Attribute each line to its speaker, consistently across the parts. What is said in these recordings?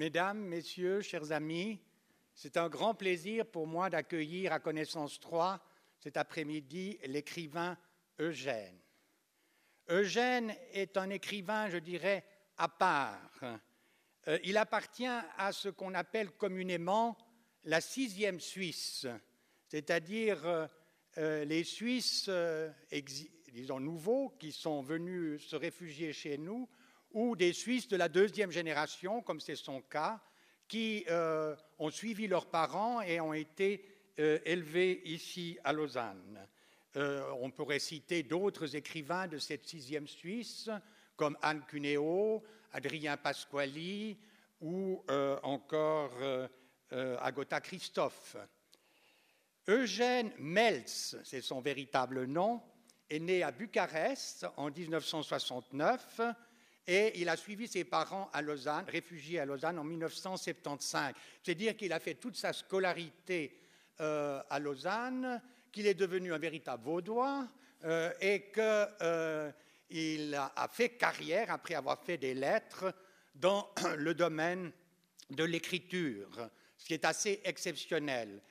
Speaker 1: Mesdames, Messieurs, chers amis, c'est un grand plaisir pour moi d'accueillir à Connaissance 3 cet après-midi l'écrivain Eugène. Eugène est un écrivain, je dirais, à part. Euh, il appartient à ce qu'on appelle communément la sixième Suisse, c'est-à-dire euh, euh, les Suisses, disons, nouveaux qui sont venus se réfugier chez nous ou des Suisses de la deuxième génération, comme c'est son cas, qui euh, ont suivi leurs parents et ont été euh, élevés ici à Lausanne. Euh, on pourrait citer d'autres écrivains de cette sixième Suisse, comme Anne Cuneo, Adrien Pasquali ou encore Agota Christophe. Eugène Melz, c'est son véritable nom, est né à Bucarest en 1969 et il a suivi ses parents à Lausanne, réfugié à Lausanne en 1975. C'est-à-dire qu'il a fait toute sa scolarité euh, à Lausanne, qu'il est devenu un véritable vaudois euh, et qu'il euh, a, fait carrière après avoir fait des lettres dans le domaine de l'écriture, ce qui est assez exceptionnel.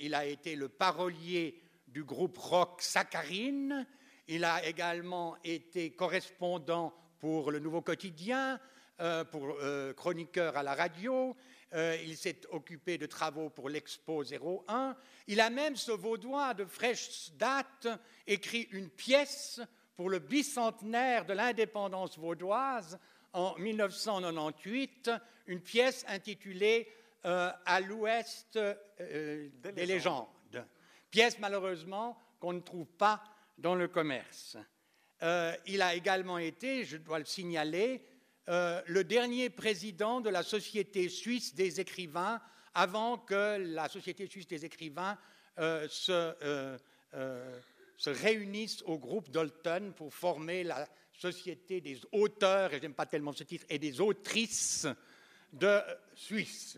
Speaker 1: il a été le parolier du groupe rock Saccharine. Il a également été correspondant pour le Nouveau Quotidien, euh, pour euh, chroniqueur à la radio. Euh, il s'est occupé de travaux pour l'Expo 01. Il a même, ce vaudois de fraîche date, écrit une pièce pour le bicentenaire de l'indépendance vaudoise en 1998, une pièce intitulée À l'ouest des légendes. Pièce malheureusement qu'on ne trouve pas dans le commerce. Euh, il a également été, je dois le signaler, euh, le dernier président de la Société suisse des écrivains avant que la Société suisse des écrivains euh, se, se, réunisse au groupe Dalton pour former la Société des auteurs, et j'aime pas tellement ce titre, et des autrices de Suisse.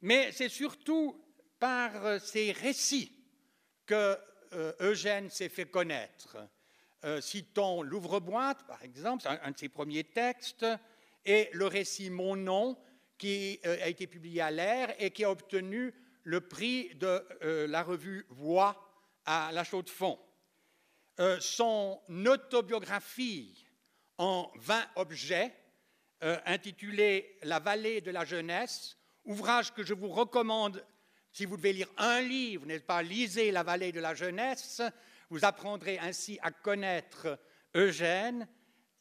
Speaker 1: mais c'est surtout par ses récits que euh, Eugène s'est fait connaître. Euh, citons L'ouvre-boîte, par exemple, un, un, de ses premiers textes, et le récit Mon nom, qui euh, a été publié à l'Air et qui a obtenu le prix de la revue Voix à La Chaux-de-Fonds. son autobiographie en 20 objets, intitulée La vallée de la jeunesse, ouvrage que je vous recommande si vous devez lire un livre, n'est-ce pas, lisez La vallée de la jeunesse, vous apprendrez ainsi à connaître Eugène.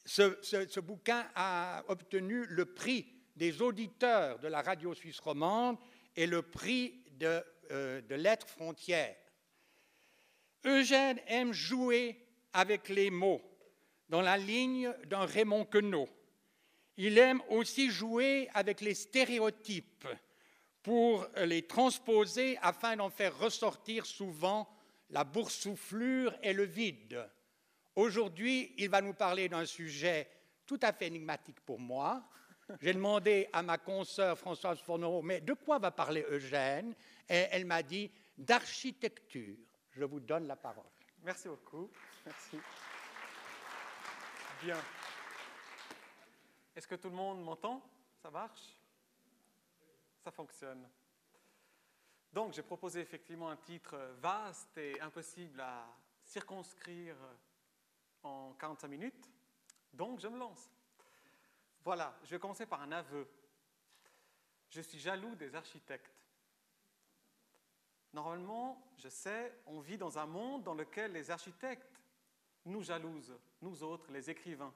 Speaker 1: Ce, bouquin a obtenu le prix des auditeurs de la radio suisse romande et le prix de, euh, de Lettres frontières. Eugène aime jouer avec les mots, dans la ligne d'un Raymond Queneau. Il aime aussi jouer avec les stéréotypes pour les transposer afin d'en faire ressortir souvent la boursouflure et le vide. Aujourd'hui, il va nous parler d'un sujet tout à fait énigmatique pour moi. J'ai demandé à ma consoeur Françoise Fourneau, mais de quoi va parler Eugène? Et elle m'a dit d'architecture. Je vous donne la parole.
Speaker 2: Merci beaucoup. Merci. Bien. Est-ce que tout le monde m'entend? Ça marche? Ça fonctionne. Donc, j'ai proposé effectivement un titre vaste et impossible à circonscrire en 45 minutes. Donc, je me lance. Voilà, je vais commencer par un aveu. Je suis jaloux des architectes. Normalement, je sais, on vit dans un monde dans lequel les architectes nous jalousent, nous autres, les écrivains.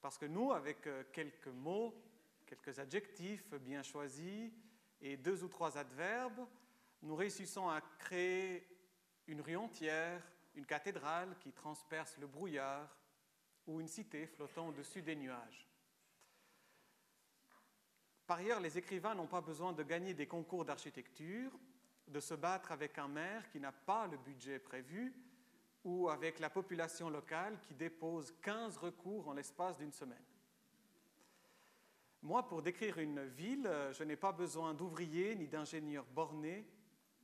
Speaker 2: Parce que nous, avec euh, quelques mots, quelques adjectifs bien choisis et deux ou trois adverbes, nous réussissons à créer une rue entière, une cathédrale qui transperce le brouillard ou une cité flottant au-dessus des nuages. Par ailleurs, les écrivains n'ont pas besoin de gagner des concours d'architecture, de se battre avec un maire qui n'a pas le budget prévu ou avec la population locale qui dépose 15 recours en l'espace d'une semaine. Moi, pour décrire une ville, euh, je n'ai pas besoin d'ouvriers ni d'ingénieurs bornés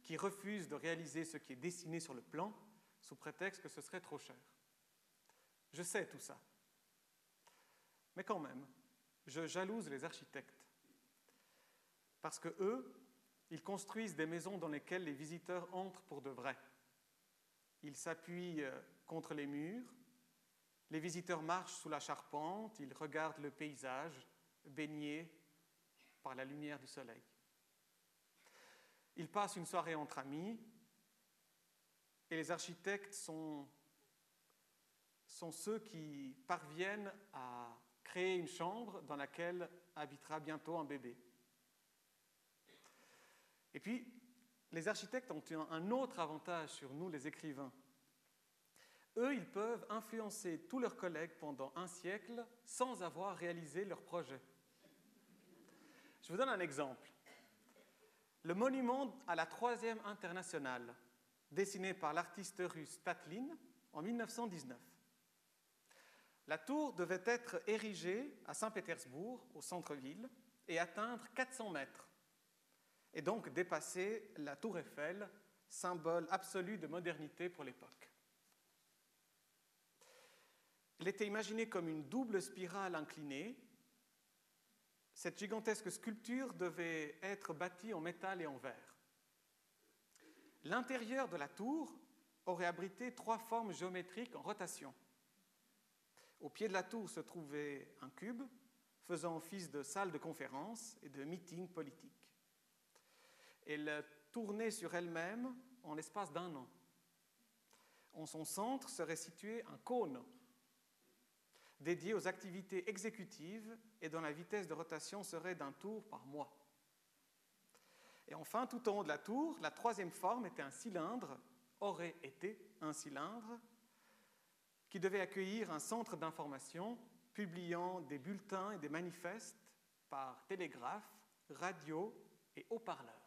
Speaker 2: qui refusent de réaliser ce qui est dessiné sur le plan sous prétexte que ce serait trop cher. Je sais tout ça. Mais quand même, je jalouse les architectes. Parce que eux, ils construisent des maisons dans lesquelles les visiteurs entrent pour de vrai. Ils s'appuient euh, contre les murs, les visiteurs marchent sous la charpente, ils regardent le paysage baigné par la lumière du soleil. Ils passent une soirée entre amis et les architectes sont, sont ceux qui parviennent à créer une chambre dans laquelle habitera bientôt un bébé. Et puis, les architectes ont un autre avantage sur nous, les écrivains. Eux, ils peuvent influencer tous leurs collègues pendant un siècle sans avoir réalisé leur projet. Je vous donne un exemple. Le monument à la Troisième Internationale, dessiné par l'artiste russe Tatlin en 1919. La tour devait être érigée à Saint-Pétersbourg, au centre-ville, et atteindre 400 mètres et donc dépasser la tour Eiffel, symbole absolu de modernité pour l'époque. Il était imaginé comme une double spirale inclinée. Cette gigantesque sculpture devait être bâtie en métal et en verre. L'intérieur de la tour aurait abrité trois formes géométriques en rotation. Au pied de la tour se trouvait un cube faisant office de salle de conférence et de meeting politique. Elle tournait sur elle-même en l'espace d'un an. En son centre serait situé un cône dédié aux activités exécutives et dont la vitesse de rotation serait d'un tour par mois. Et enfin, tout en haut de la tour, la troisième forme était un cylindre, aurait été un cylindre, qui devait accueillir un centre d'information publiant des bulletins et des manifestes par télégraphe, radio et haut-parleur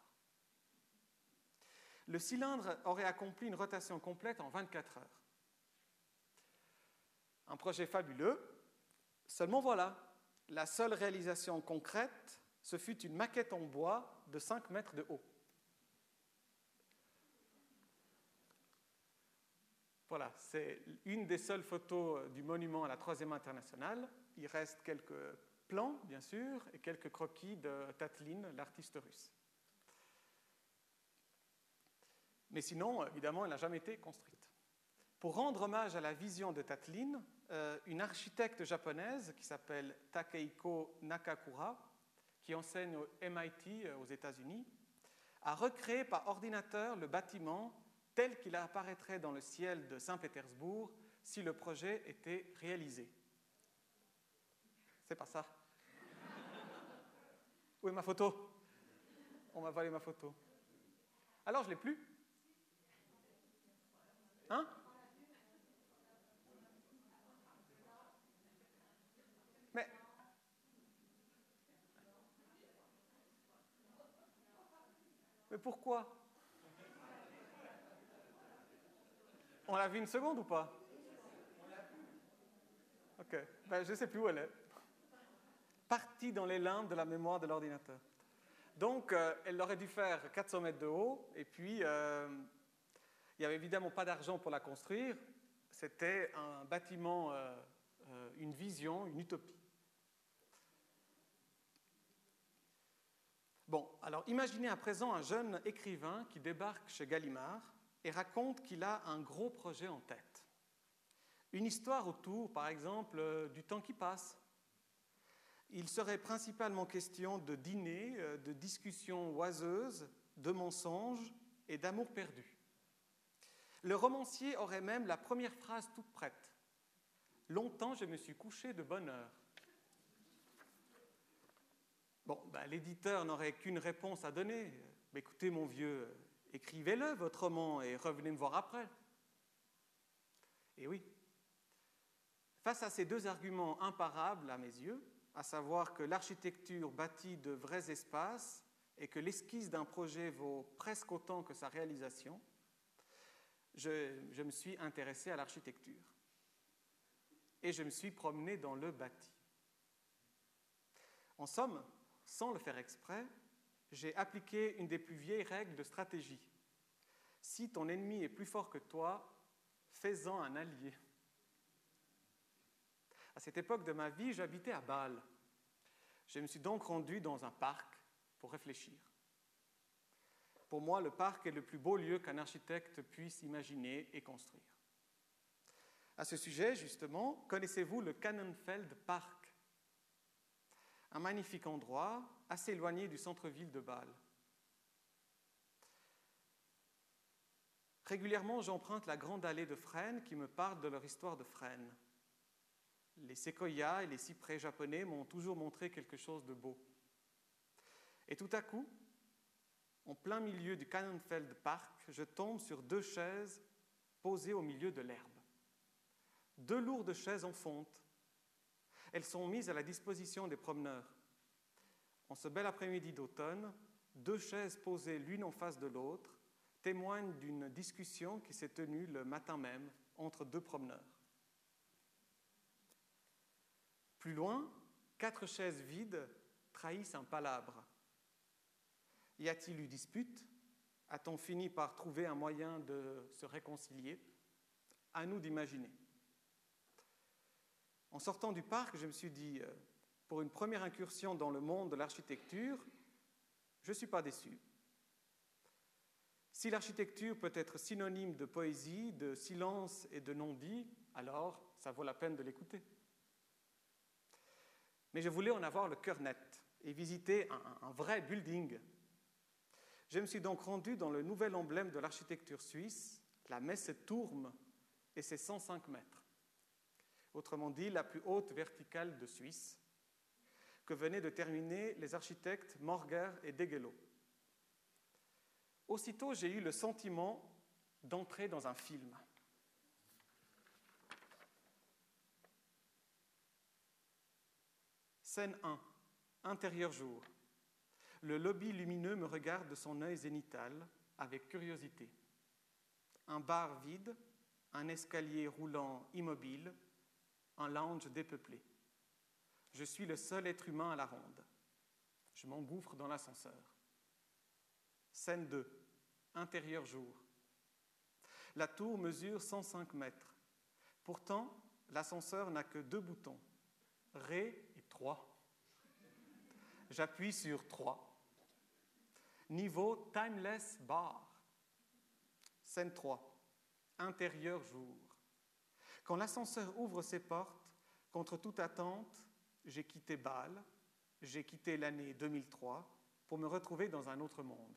Speaker 2: le cylindre aurait accompli une rotation complète en 24 heures. Un projet fabuleux, seulement voilà, la seule réalisation concrète, ce fut une maquette en bois de 5 mètres de haut. Voilà, c'est une des seules photos du monument à la Troisième Internationale. Il reste quelques plans, bien sûr, et quelques croquis de Tatlin, l'artiste russe. Mais sinon, évidemment, elle n'a jamais été construite. Pour rendre hommage à la vision de Tatlin, euh, une architecte japonaise qui s'appelle Takeiko Nakakura, qui enseigne au MIT euh, aux États-Unis, a recréé par ordinateur le bâtiment tel qu'il apparaîtrait dans le ciel de Saint-Pétersbourg si le projet était réalisé. C'est pas ça. Où est ma photo? On m'a volé ma photo. Alors je l'ai plus. Hein Mais. Mais pourquoi? On l'a vu une seconde ou pas? Ok, ben, je ne sais plus où elle est. Partie dans les limbes de la mémoire de l'ordinateur. Donc, euh, elle aurait dû faire 400 mètres de haut, et puis euh, il n'y avait évidemment pas d'argent pour la construire. C'était un bâtiment, euh, une vision, une utopie. Bon, alors imaginez à présent un jeune écrivain qui débarque chez Gallimard et raconte qu'il a un gros projet en tête. Une histoire autour, par exemple, euh, du temps qui passe. Il serait principalement question de dîner, de discussions oiseuses, de mensonges et d'amour perdu. Le romancier aurait même la première phrase toute prête. Longtemps, je me suis couché de bonne heure. Bon, ben, l'éditeur n'aurait qu'une réponse à donner. écoutez, mon vieux, écrivez-le, votre roman, et revenez me voir après. Et oui. Face à ces deux arguments imparables à mes yeux, à savoir que l'architecture bâtit de vrais espaces et que l'esquisse d'un projet vaut presque autant que sa réalisation, je, me suis intéressé à l'architecture et je me suis promené dans le bâti. En somme, sans le faire exprès, j'ai appliqué une des plus vieilles règles de stratégie. Si ton ennemi est plus fort que toi, fais-en un allié. À cette époque de ma vie, j'habitais à Bâle. Je me suis donc rendu dans un parc pour réfléchir. Pour moi, le parc est le plus beau lieu qu'un architecte puisse imaginer et construire. À ce sujet, justement, connaissez-vous le Cannonfeld Park? Un magnifique endroit assez éloigné du centre-ville de Bâle. Régulièrement, j'emprunte la grande allée de Fresnes qui me parle de leur histoire de Fresnes. Les séquoias et les cyprès japonais m'ont toujours montré quelque chose de beau. Et tout à coup, en plein milieu du Cannonfeld Park, je tombe sur deux chaises posées au milieu de l'herbe. Deux lourdes chaises en fonte. Elles sont mises à la disposition des promeneurs. En ce bel après-midi d'automne, deux chaises posées l'une en face de l'autre témoignent d'une discussion qui s'est tenue le matin même entre deux promeneurs. Plus loin, quatre chaises vides trahissent un palabre. Y a-t-il eu dispute? A-t-on fini par trouver un moyen de se réconcilier? À nous d'imaginer. En sortant du parc, je me suis dit, euh, pour une première incursion dans le monde de l'architecture, je ne suis pas déçu. Si l'architecture peut être synonyme de poésie, de silence et de non-dit, alors ça vaut la peine de l'écouter. Mais je voulais en avoir le cœur net et visiter un, vrai building. Je me suis donc rendu dans le nouvel emblème de l'architecture suisse, la Messe Tourme, et ses 105 mètres. Autrement dit, la plus haute verticale de Suisse, que venaient de terminer les architectes Morger et Degelot. Aussitôt, j'ai eu le sentiment d'entrer dans un film. Scène 1. Intérieur jour. Le lobby lumineux me regarde de son œil zénital avec curiosité. Un bar vide, un escalier roulant immobile, un lounge dépeuplé. Je suis le seul être humain à la ronde. Je m'engouffre dans l'ascenseur. Scène 2 intérieur jour. La tour mesure 105 mètres. Pourtant, l'ascenseur n'a que deux boutons, Ré et 3. J'appuie sur 3. Niveau Timeless Bar. Scène 3. Intérieur jour. Quand l'ascenseur ouvre ses portes, contre toute attente, j'ai quitté Bâle, j'ai quitté l'année 2003 pour me retrouver dans un autre monde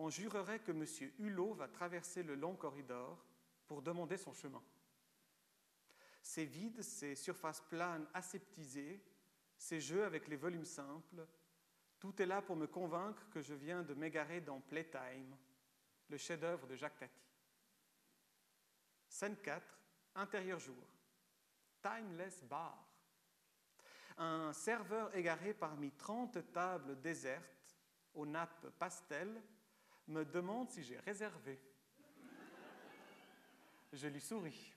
Speaker 2: on jurerait que M. Hulot va traverser le long corridor pour demander son chemin. Ces vides, ces surfaces planes aseptisées, ces jeux avec les volumes simples, tout est là pour me convaincre que je viens de m'égarer dans Playtime, le chef-d'œuvre de Jacques Tati. Scène 4, intérieur jour. Timeless bar. Un serveur égaré parmi 30 tables désertes aux nappes pastel me demande si j'ai réservé. Je lui souris.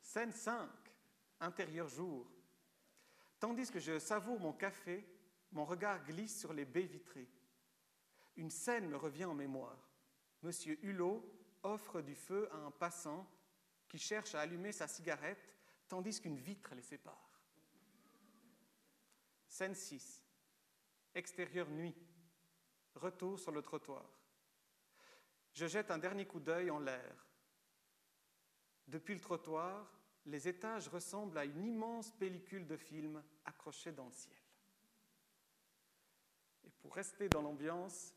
Speaker 2: Scène 5, intérieur jour. Tandis que je savoure mon café, mon regard glisse sur les baies vitrées. Une scène me revient en mémoire. Monsieur Hulot offre du feu à un passant qui cherche à allumer sa cigarette tandis qu'une vitre les sépare. Scène 6. Extérieur nuit. Retour sur le trottoir. Je jette un dernier coup d'œil en l'air. Depuis le trottoir, les étages ressemblent à une immense pellicule de film accrochée dans le ciel. Et pour rester dans l'ambiance,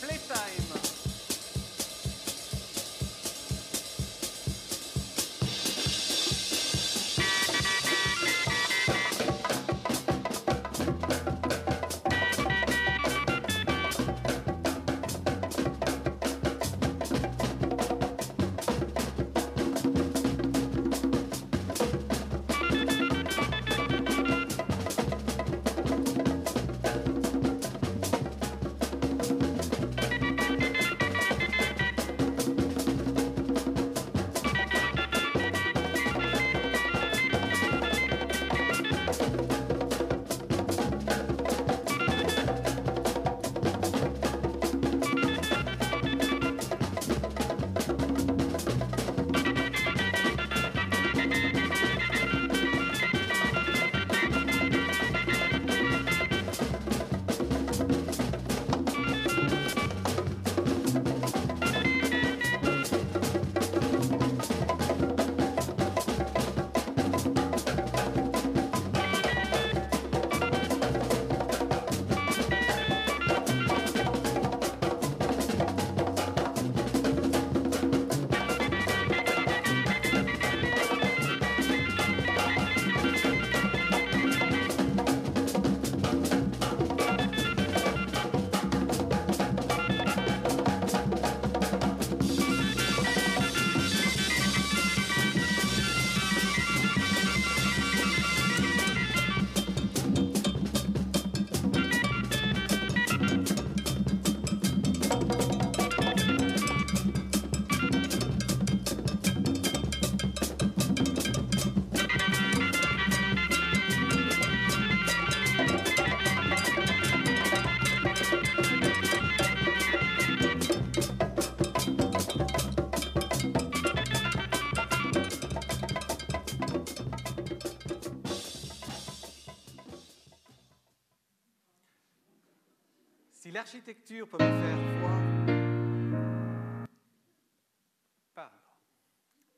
Speaker 2: Playtime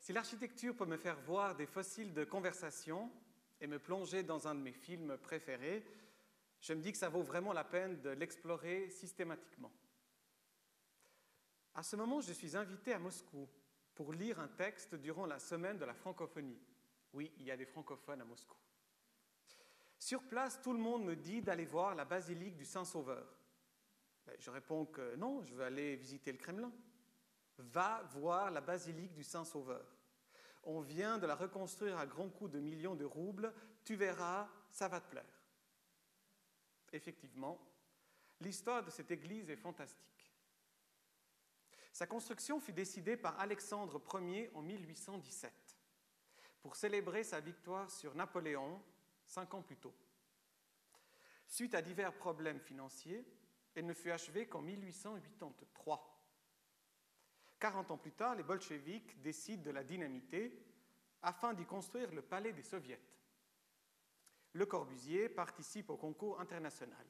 Speaker 2: Si l'architecture peut me faire voir des fossiles de conversation et me plonger dans un de mes films préférés, je me dis que ça vaut vraiment la peine de l'explorer systématiquement. À ce moment, je suis invité à Moscou pour lire un texte durant la semaine de la francophonie. Oui, il y a des francophones à Moscou. Sur place, tout le monde me dit d'aller voir la basilique du Saint-Sauveur. Ben, je réponds que non, je veux aller visiter le Kremlin. Va voir la basilique du Saint-Sauveur. On vient de la reconstruire à grands coups de millions de roubles. Tu verras, ça va te plaire. Effectivement, l'histoire de cette église est fantastique. Sa construction fut décidée par Alexandre Ier en 1817 pour célébrer sa victoire sur Napoléon cinq ans plus tôt. Suite à divers problèmes financiers, elle ne fut achevée qu'en 1883. 40 ans plus tard, les bolcheviks décident de la dynamiter afin d'y construire le palais des soviets. Le Corbusier participe au concours international.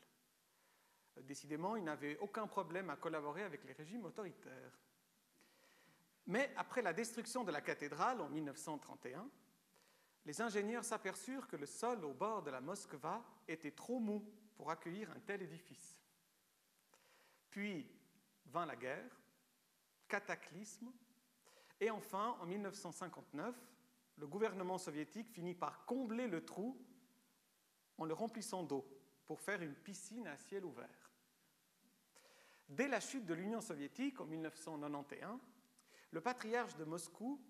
Speaker 2: Décidément, il n'avait aucun problème à collaborer avec les régimes autoritaires. Mais après la destruction de la cathédrale en 1931, les ingénieurs s'aperçurent que le sol au bord de la Moskva était trop mou pour accueillir un tel édifice. Puis vint la guerre, cataclysme, et enfin, en 1959, le gouvernement soviétique finit par combler le trou en le remplissant d'eau pour faire une piscine à ciel ouvert. Dès la chute de l'Union soviétique en 1991, le patriarche de Moscou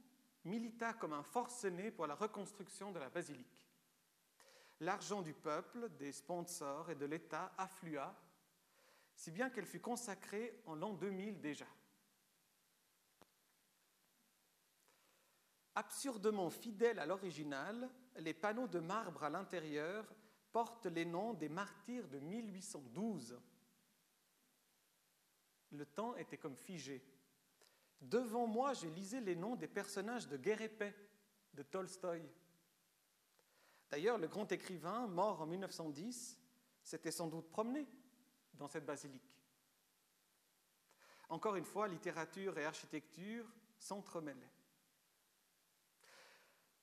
Speaker 2: milita comme un forcené pour la reconstruction de la basilique. L'argent du peuple, des sponsors et de l'État afflua, si bien qu'elle fut consacrée en l'an 2000 déjà. Absurdement fidèles à l'original, les panneaux de marbre à l'intérieur portent les noms des martyrs de 1812. Le temps était comme figé. Devant moi, je lisais les noms des personnages de Guerre de Tolstoï. D'ailleurs, le grand écrivain, mort en 1910, s'était sans doute promené dans cette basilique. Encore une fois, littérature et architecture s'entremêlaient.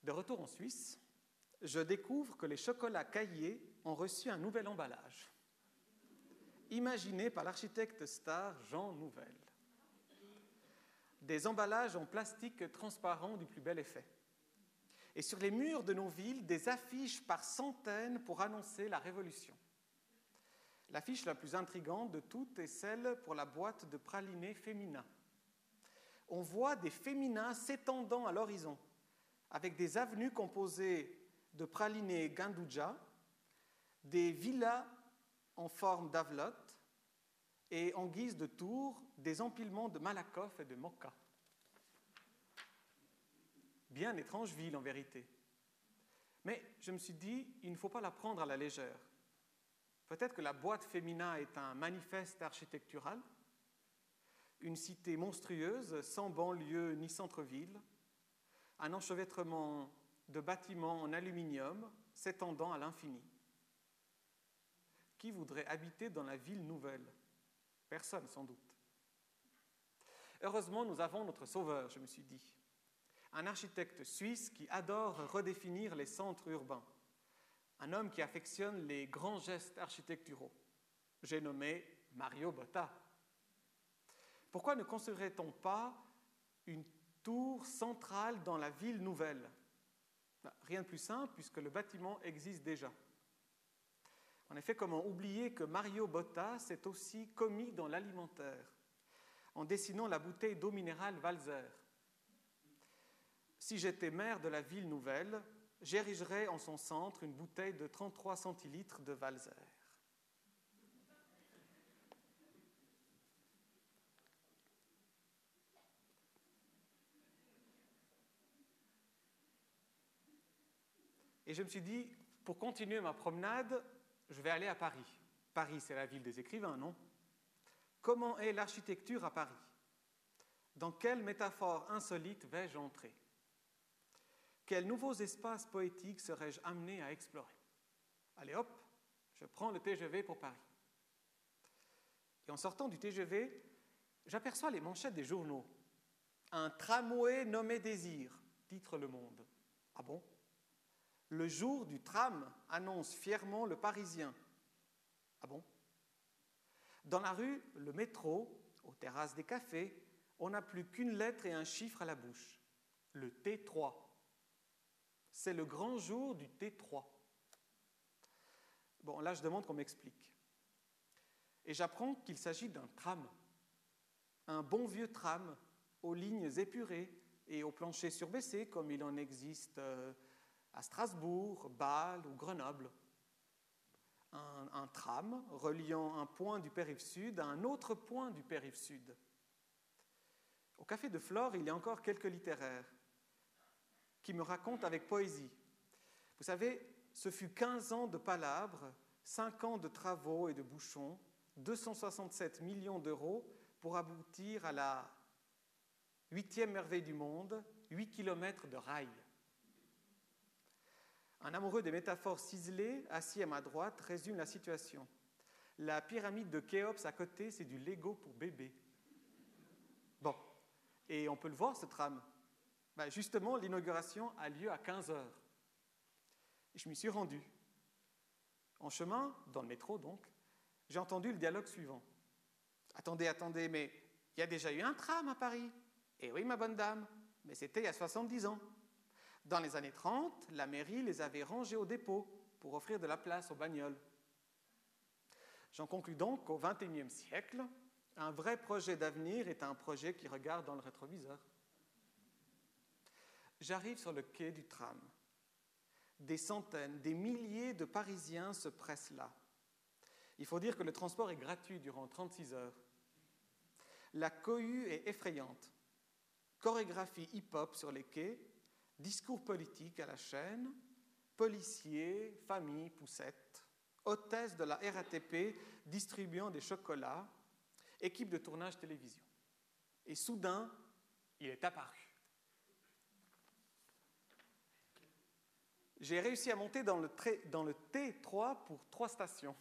Speaker 2: De retour en Suisse, je découvre que les chocolats caillés ont reçu un nouvel emballage, imaginé par l'architecte star Jean Nouvel des emballages en plastique transparent du plus bel effet. Et sur les murs de nos villes, des affiches par centaines pour annoncer la révolution. L'affiche la plus intrigante de toutes est celle pour la boîte de pralinés féminins. On voit des féminins s'étendant à l'horizon, avec des avenues composées de pralinés Gandouja, des villas en forme d'avlotte, et en guise de tour, des empilements de Malakoff et de Moka. Bien étrange ville en vérité. Mais je me suis dit, il ne faut pas la prendre à la légère. Peut-être que la boîte féminin est un manifeste architectural, une cité monstrueuse, sans banlieue ni centre-ville, un enchevêtrement de bâtiments en aluminium s'étendant à l'infini. Qui voudrait habiter dans la ville nouvelle? Personne, sans doute. Heureusement, nous avons notre sauveur, je me suis dit. Un architecte suisse qui adore redéfinir les centres urbains. Un homme qui affectionne les grands gestes architecturaux. J'ai nommé Mario Botta. Pourquoi ne construirait-on pas une tour centrale dans la ville nouvelle? Bah, Rien de plus simple puisque le bâtiment existe déjà. En effet, comment oublier que Mario Botta s'est aussi commis dans l'alimentaire en dessinant la bouteille d'eau minérale Valzer. Si j'étais maire de la ville nouvelle, j'érigerais en son centre une bouteille de 33 centilitres de Valzer. Et je me suis dit, pour continuer ma promenade, je vais aller à Paris. Paris, c'est la ville des écrivains, non? Comment est l'architecture à Paris? Dans quelle métaphore insolite vais-je entrer? Quels nouveaux espaces poétiques serais-je amené à explorer? Allez hop, je prends le TGV pour Paris. Et en sortant du TGV, j'aperçois les manchettes des journaux. Un tramway nommé Désir, titre Le Monde. Ah bon? Le jour du tram, annonce fièrement le Parisien. Ah bon? Dans la rue, le métro, aux terrasses des cafés, on n'a plus qu'une lettre et un chiffre à la bouche. Le T3. C'est le grand jour du T3. Bon, là, je demande qu'on m'explique. Et j'apprends qu'il s'agit d'un tram. Un bon vieux tram aux lignes épurées et au plancher surbaissé, comme il en existe euh, à Strasbourg, Bâle ou Grenoble. Un, un, tram reliant un point du périph' sud à un autre point du périph' sud. Au café de Flore, il y a encore quelques littéraires qui me racontent avec poésie. Vous savez, ce fut 15 ans de palabres, 5 ans de travaux et de bouchons, 267 millions d'euros pour aboutir à la huitième merveille du monde, 8 kilomètres de rails. Un amoureux des métaphores ciselées, assis à ma droite, résume la situation. La pyramide de Khéops à côté, c'est du Lego pour bébé. Bon, et on peut le voir, ce tram. Ben justement, l'inauguration a lieu à 15 heures. Je m'y suis rendu. En chemin, dans le métro donc, j'ai entendu le dialogue suivant. Attendez, attendez, mais il y a déjà eu un tram à Paris. Eh oui, ma bonne dame, mais c'était il y a 70 ans. Dans les années 30, la mairie les avait rangés au dépôt pour offrir de la place aux bagnoles. J'en conclus donc qu'au XXIe siècle, un vrai projet d'avenir est un projet qui regarde dans le rétroviseur. J'arrive sur le quai du tram. Des centaines, des milliers de Parisiens se pressent là. Il faut dire que le transport est gratuit durant 36 heures. La cohue est effrayante. Chorégraphie hip-hop sur les quais, discours politique à la chaîne, policiers, familles, poussettes, hôtesse de la RATP distribuant des chocolats, équipe de tournage télévision. Et soudain, il est apparu. J'ai réussi à monter dans le, dans le, T3 pour trois stations.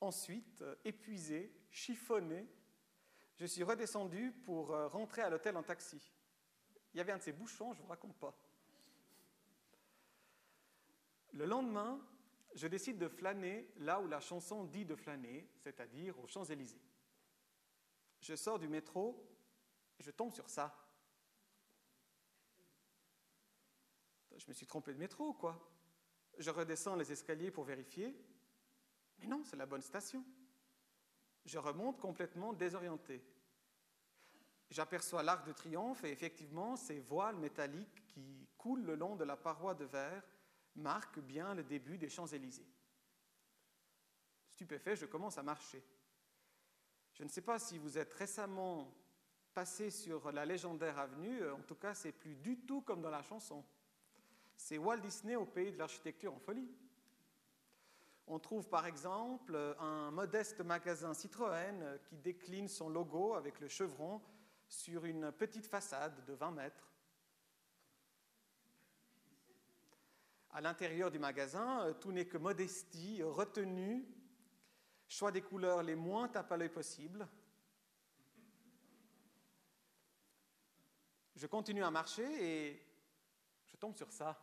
Speaker 2: Ensuite, euh, épuisé, chiffonné, je suis redescendu pour euh, rentrer à l'hôtel en taxi. Il y avait un de ces bouchons, je ne vous raconte pas. Le lendemain, je décide de flâner là où la chanson dit de flâner, c'est-à-dire aux Champs-Élysées. Je sors du métro je tombe sur ça. Je me suis trompé de métro, quoi. Je redescends les escaliers pour vérifier. Mais non, c'est la bonne station. Je remonte complètement désorienté. J'aperçois l'arc de triomphe et effectivement, ces voiles métalliques qui coulent le long de la paroi de verre marquent bien le début des Champs-Élysées. Stupéfait, je commence à marcher. Je ne sais pas si vous êtes récemment passé sur la légendaire avenue, en tout cas, c'est plus du tout comme dans la chanson. C'est Walt Disney au pays de l'architecture en folie. On trouve par exemple un modeste magasin Citroën qui décline son logo avec le chevron sur une petite façade de 20 mètres. À l'intérieur du magasin, tout n'est que modestie, retenue, choix des couleurs les moins tape à l'œil possible. Je continue à marcher et je tombe sur ça.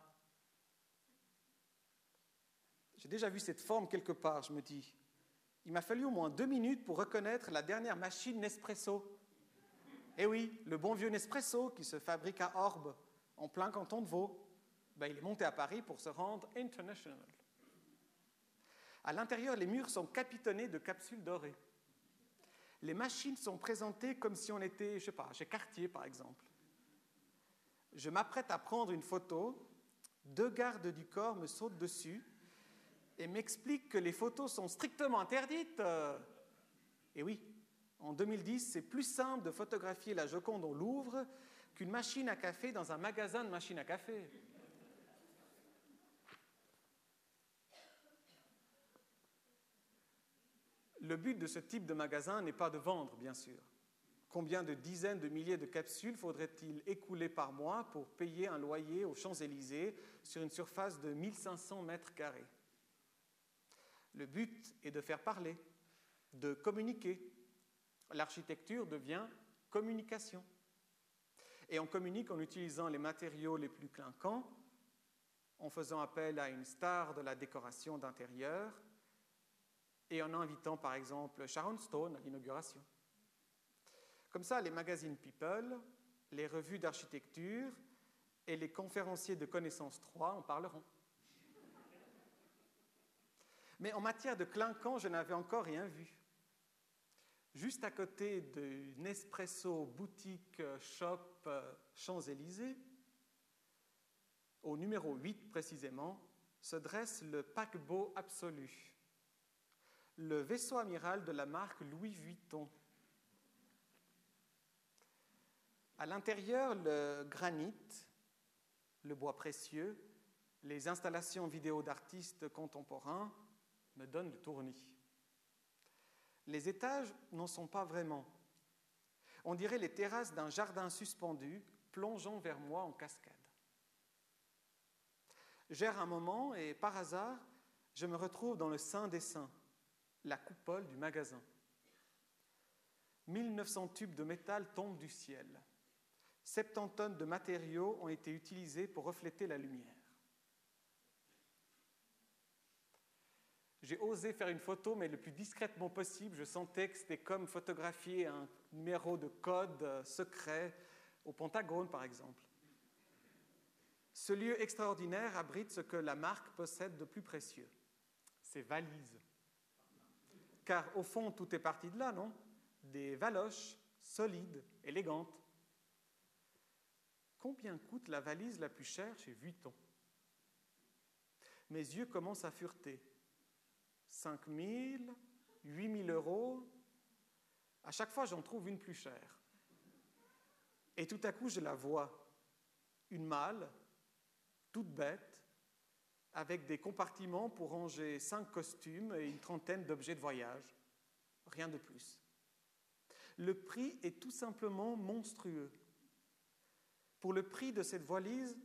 Speaker 2: J'ai déjà vu cette forme quelque part, je me dis. Il m'a fallu au moins deux minutes pour reconnaître la dernière machine Nespresso. Eh oui, le bon vieux Nespresso qui se fabrique à Orbe, en plein canton de Vaud. Ben, il est monté à Paris pour se rendre international. À l'intérieur, les murs sont capitonnés de capsules dorées. Les machines sont présentées comme si on était, je sais pas, chez Cartier par exemple. Je m'apprête à prendre une photo, deux gardes du corps me sautent dessus et m'explique que les photos sont strictement interdites. Et oui, en 2010, c'est plus simple de photographier la Joconde au Louvre qu'une machine à café dans un magasin de machines à café. Le but de ce type de magasin n'est pas de vendre, bien sûr. Combien de dizaines de milliers de capsules faudrait-il écouler par mois pour payer un loyer aux Champs-Élysées sur une surface de 1500 mètres carrés? Le but est de faire parler, de communiquer, L'architecture devient communication. Et on communique en utilisant les matériaux les plus clinquants, en faisant appel à une star de la décoration d'intérieur et en invitant par exemple Sharon Stone à l'inauguration. Comme ça, les magazines People, les revues d'architecture et les conférenciers de connaissances 3 en parleront. Mais en matière de clinquant, je n'avais encore rien vu. Juste à côté de Nespresso boutique shop euh, Champs-Élysées, au numéro 8 précisément, se dresse le paquebot absolu, le vaisseau amiral de la marque Louis Vuitton. À l'intérieur, le granit, le bois précieux, les installations vidéo d'artistes contemporains me donnent le tournis. Les étages n'en sont pas vraiment. On dirait les terrasses d'un jardin suspendu plongeant vers moi en cascade. J'erre un moment et par hasard, je me retrouve dans le Saint des Saints, la coupole du magasin. 1900 tubes de métal tombent du ciel. 70 tonnes de matériaux ont été utilisés pour refléter la lumière. J'ai osé faire une photo, mais le plus discrètement possible. Je sentais que c'était comme photographier un numéro de code euh, secret au Pentagone, par exemple. Ce lieu extraordinaire abrite ce que la marque possède de plus précieux, ses valises. Car au fond, tout est parti de là, non? Des valoches solides, élégantes. Combien coûte la valise la plus chère chez Vuitton? Mes yeux commencent à fureter. 5 000, 8 000 euros. À chaque fois, j'en trouve une plus chère. Et tout à coup, je la vois. Une malle, toute bête, avec des compartiments pour ranger cinq costumes et une trentaine d'objets de voyage. Rien de plus. Le prix est tout simplement monstrueux. Pour le prix de cette valise,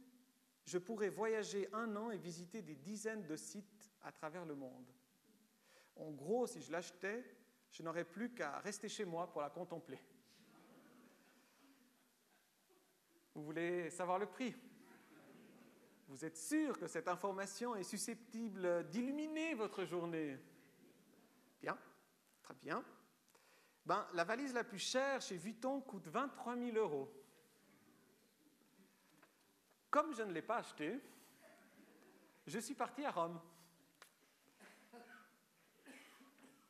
Speaker 2: je pourrais voyager un an et visiter des dizaines de sites à travers le monde. En gros, si je l'achetais, je n'aurais plus qu'à rester chez moi pour la contempler. Vous voulez savoir le prix? Vous êtes sûr que cette information est susceptible d'illuminer votre journée? Bien, très bien. Ben, la valise la plus chère chez Vuitton coûte 23 000 euros. Comme je ne l'ai pas achetée, je suis parti à Rome.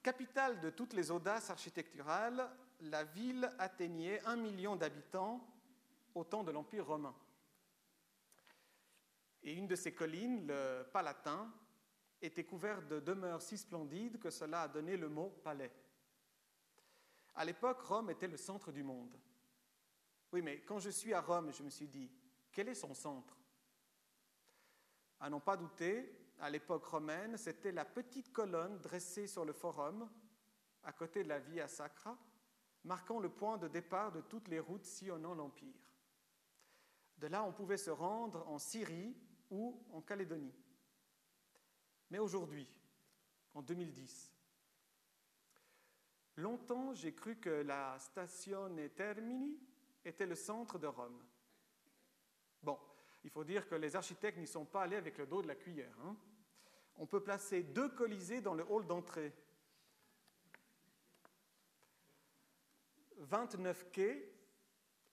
Speaker 2: Capitale de toutes les audaces architecturales, la ville atteignait un million d'habitants au temps de l'Empire romain. Et une de ces collines, le Palatin, était couverte de demeures si splendides que cela a donné le mot palais. À l'époque, Rome était le centre du monde. Oui, mais quand je suis à Rome, je me suis dit, quel est son centre? À n'en pas douter, à l'époque romaine, c'était la petite colonne dressée sur le forum, à côté de la Via Sacra, marquant le point de départ de toutes les routes sillonnant l'Empire. De là, on pouvait se rendre en Syrie ou en Calédonie. Mais aujourd'hui, en 2010, longtemps j'ai cru que la Stazione Termini était le centre de Rome. Il faut dire que les architectes n'y sont pas allés avec le dos de la cuillère. Hein. On peut placer deux colisées dans le hall d'entrée. 29 quais,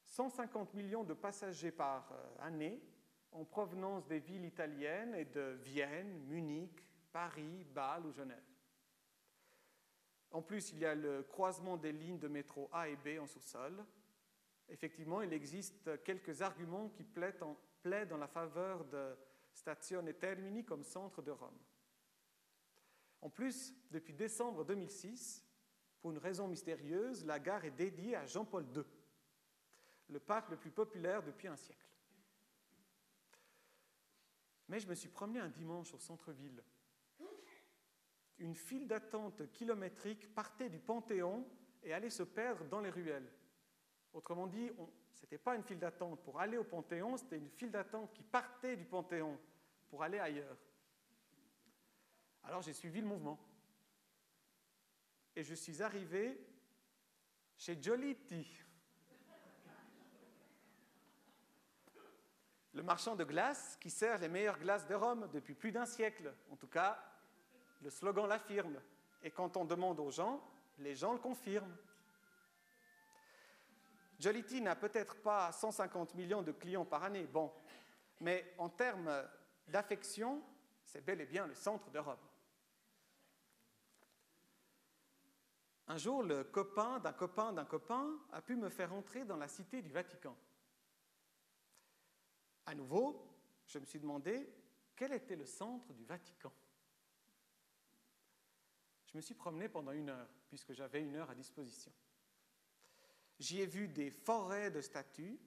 Speaker 2: 150 millions de passagers par euh, année en provenance des villes italiennes et de Vienne, Munich, Paris, Bâle ou Genève. En plus, il y a le croisement des lignes de métro A et B en sous-sol. Effectivement, il existe quelques arguments qui plaident en, plaide en la faveur de Stazione Termini comme centre de Rome. En plus, depuis décembre 2006, pour une raison mystérieuse, la gare est dédiée à Jean-Paul II, le pape le plus populaire depuis un siècle. Mais je me suis promené un dimanche au centre-ville. Une file d'attente kilométrique partait du Panthéon et allait se perdre dans les ruelles. Autrement dit, ce n'était pas une file d'attente pour aller au Panthéon, c'était une file d'attente qui partait du Panthéon pour aller ailleurs. Alors j'ai suivi le mouvement. Et je suis arrivé chez Giolitti. Le marchand de glace qui sert les meilleures glaces de Rome depuis plus d'un siècle. En tout cas, le slogan l'affirme. Et quand on demande aux gens, les gens le confirment. Jollity n'a peut-être pas 150 millions de clients par année, bon, mais en termes d'affection, c'est bel et bien le centre d'Europe. Un jour, le copain d'un copain d'un copain a pu me faire entrer dans la cité du Vatican. À nouveau, je me suis demandé quel était le centre du Vatican. Je me suis promené pendant une heure, puisque j'avais une heure à disposition. J'y ai vu des forêts de statues,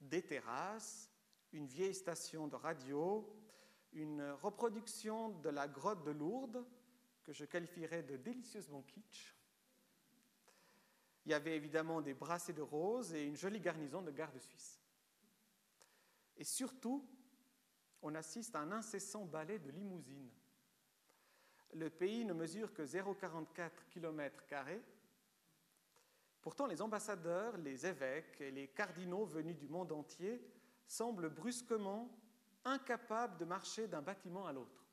Speaker 2: des terrasses, une vieille station de radio, une reproduction de la grotte de Lourdes, que je qualifierais de délicieusement kitsch. Il y avait évidemment des brassées de roses et une jolie garnison de gardes suisses. Et surtout, on assiste à un incessant balai de limousines. Le pays ne mesure que 0,44 km. Pourtant, les ambassadeurs, les évêques et les cardinaux venus du monde entier semblent brusquement incapables de marcher d'un bâtiment à l'autre.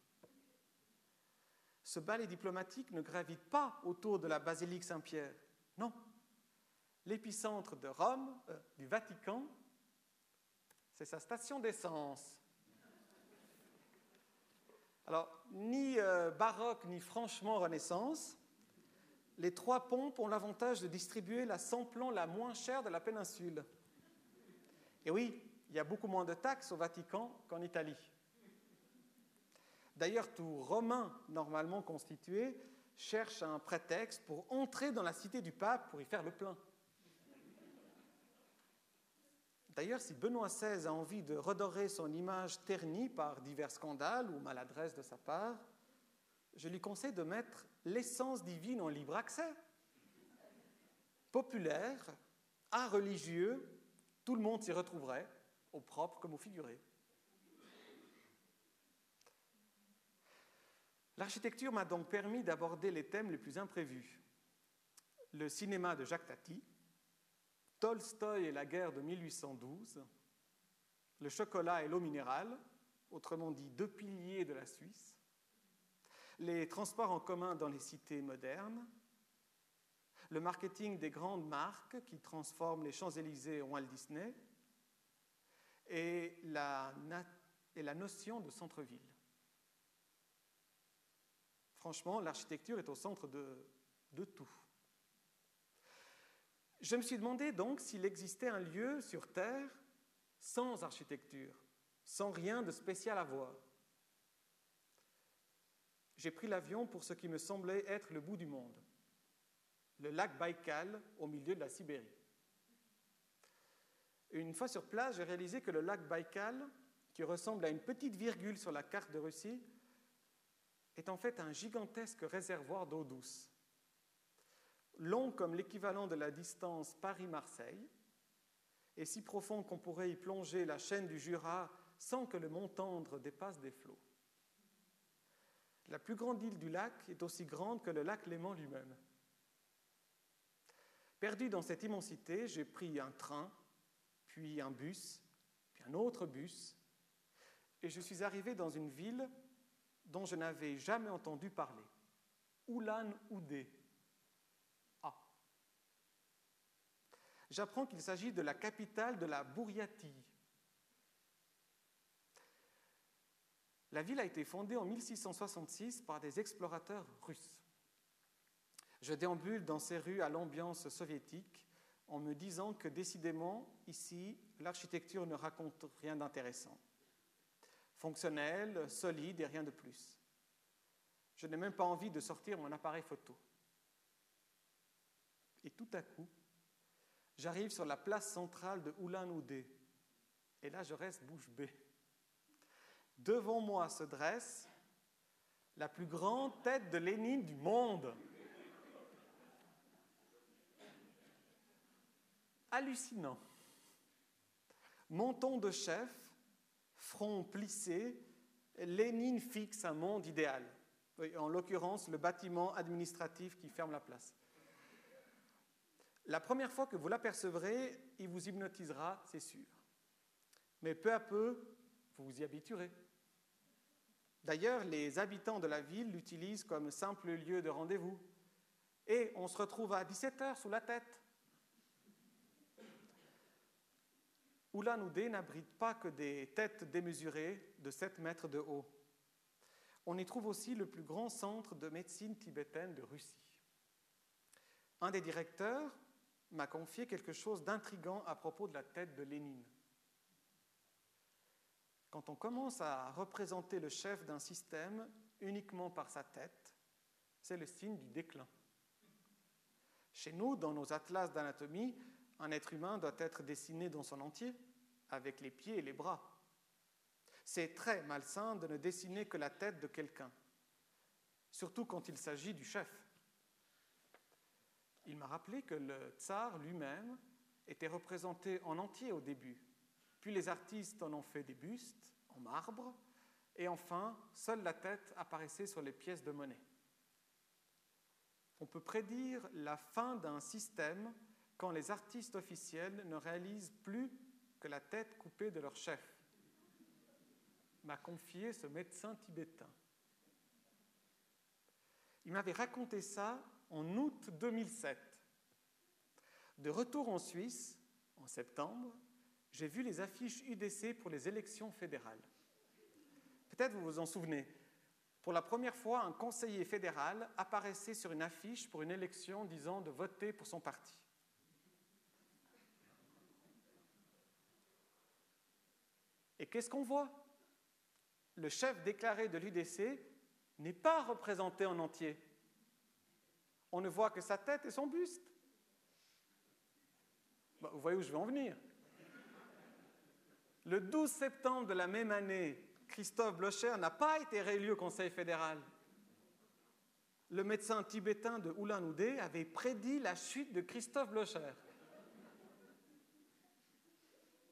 Speaker 2: Ce balai diplomatique ne gravite pas autour de la basilique Saint-Pierre. Non. L'épicentre de Rome, euh, du Vatican, c'est sa station d'essence. Alors, ni euh, baroque, ni franchement Renaissance, les trois pompes ont l'avantage de distribuer la samplon la moins chère de la péninsule. Et oui, il y a beaucoup moins de taxes au Vatican qu'en Italie. D'ailleurs, tout Romain normalement constitué cherche un prétexte pour entrer dans la cité du pape pour y faire le plein. D'ailleurs, si Benoît XVI a envie de redorer son image ternie par divers scandales ou maladresses de sa part, je lui conseille de mettre l'essence divine en libre accès. Populaire, art religieux, tout le monde s'y retrouverait, au propre comme au figuré. L'architecture m'a donc permis d'aborder les thèmes les plus imprévus. Le cinéma de Jacques Tati, Tolstoï et la guerre de 1812, le chocolat et l'eau minérale, autrement dit deux piliers de la Suisse, les transports en commun dans les cités modernes, le marketing des grandes marques qui transforment les Champs-Élysées en Walt Disney, et la, notion de centre-ville. Franchement, l'architecture est au centre de, de tout. Je me suis demandé donc s'il existait un lieu sur Terre sans architecture, sans rien de spécial à voir. J'ai pris l'avion pour ce qui me semblait être le bout du monde, le lac Baïkal au milieu de la Sibérie. Une fois sur place, j'ai réalisé que le lac Baïkal, qui ressemble à une petite virgule sur la carte de Russie, est en fait un gigantesque réservoir d'eau douce long comme l'équivalent de la distance Paris-Marseille, et si profond qu'on pourrait y plonger la chaîne du Jura sans que le mont Tendre dépasse des flots. La plus grande île du lac est aussi grande que le lac Léman lui-même. Perdu dans cette immensité, j'ai pris un train, puis un bus, puis un autre bus, et je suis arrivé dans une ville dont je n'avais jamais entendu parler, Oulan-Oudé, j'apprends qu'il s'agit de la capitale de la Bouriatie. La ville a été fondée en 1666 par des explorateurs russes. Je déambule dans ces rues à l'ambiance soviétique en me disant que décidément, ici, l'architecture ne raconte rien d'intéressant. Fonctionnelle, solide et rien de plus. Je n'ai même pas envie de sortir mon appareil photo. Et tout à coup, J'arrive sur la place centrale de Oulan-Oudé. Et là, je reste bouche bée. Devant moi se dresse la plus grande tête de Lénine du monde. Hallucinant. Menton de chef, front plissé, Lénine fixe un monde idéal. En l'occurrence, le bâtiment administratif qui ferme la place. La première fois que vous l'apercevrez, il vous hypnotisera, c'est sûr. Mais peu à peu, vous vous y habituerez. D'ailleurs, les habitants de la ville l'utilisent comme simple lieu de rendez-vous. Et on se retrouve à 17h sous la tête. Ulan-Ude n'abrite pas que des têtes démesurées de 7 mètres de haut. On y trouve aussi le plus grand centre de médecine tibétaine de Russie. Un des directeurs m'a confié quelque chose d'intrigant à propos de la tête de Lénine. Quand on commence à représenter le chef d'un système uniquement par sa tête, c'est le signe du déclin. Chez nous, dans nos atlas d'anatomie, un être humain doit être dessiné dans son entier, avec les pieds et les bras. C'est très malsain de ne dessiner que la tête de quelqu'un, surtout quand il s'agit du chef. Il m'a rappelé que le tsar lui-même était représenté en entier au début, puis les artistes en ont fait des bustes en marbre, et enfin, seule la tête apparaissait sur les pièces de monnaie. On peut prédire la fin d'un système quand les artistes officiels ne réalisent plus que la tête coupée de leur chef, m'a confié ce médecin tibétain. Il m'avait raconté ça en août 2007. De retour en Suisse, en septembre, j'ai vu les affiches UDC pour les élections fédérales. Peut-être vous vous en souvenez. Pour la première fois, un conseiller fédéral apparaissait sur une affiche pour une élection disant de voter pour son parti. Et qu'est-ce qu'on voit? Le chef déclaré de l'UDC n'est pas représenté en entier. On ne voit que sa tête et son buste. Bah, vous voyez où je veux en venir. Le 12 septembre de la même année, Christophe Blocher n'a pas été réélu au Conseil fédéral. Le médecin tibétain de Ulan-Ude avait prédit la chute de Christophe Blocher.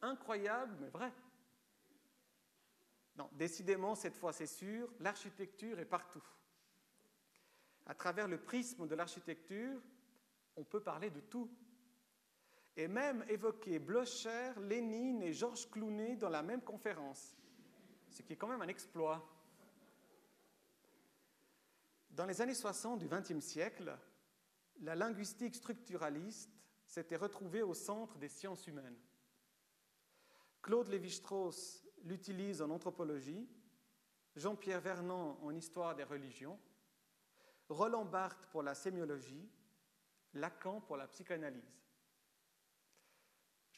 Speaker 2: Incroyable, mais vrai. Non, décidément, cette fois c'est sûr, l'architecture est partout. À travers le prisme de l'architecture, on peut parler de tout et même évoqué Blocher, Lénine et Georges Clooney dans la même conférence, ce qui est quand même un exploit. Dans les années 60 du XXe siècle, la linguistique structuraliste s'était retrouvée au centre des sciences humaines. Claude Lévi-Strauss l'utilise en anthropologie, Jean-Pierre Vernant en histoire des religions, Roland Barthes pour la sémiologie, Lacan pour la psychanalyse.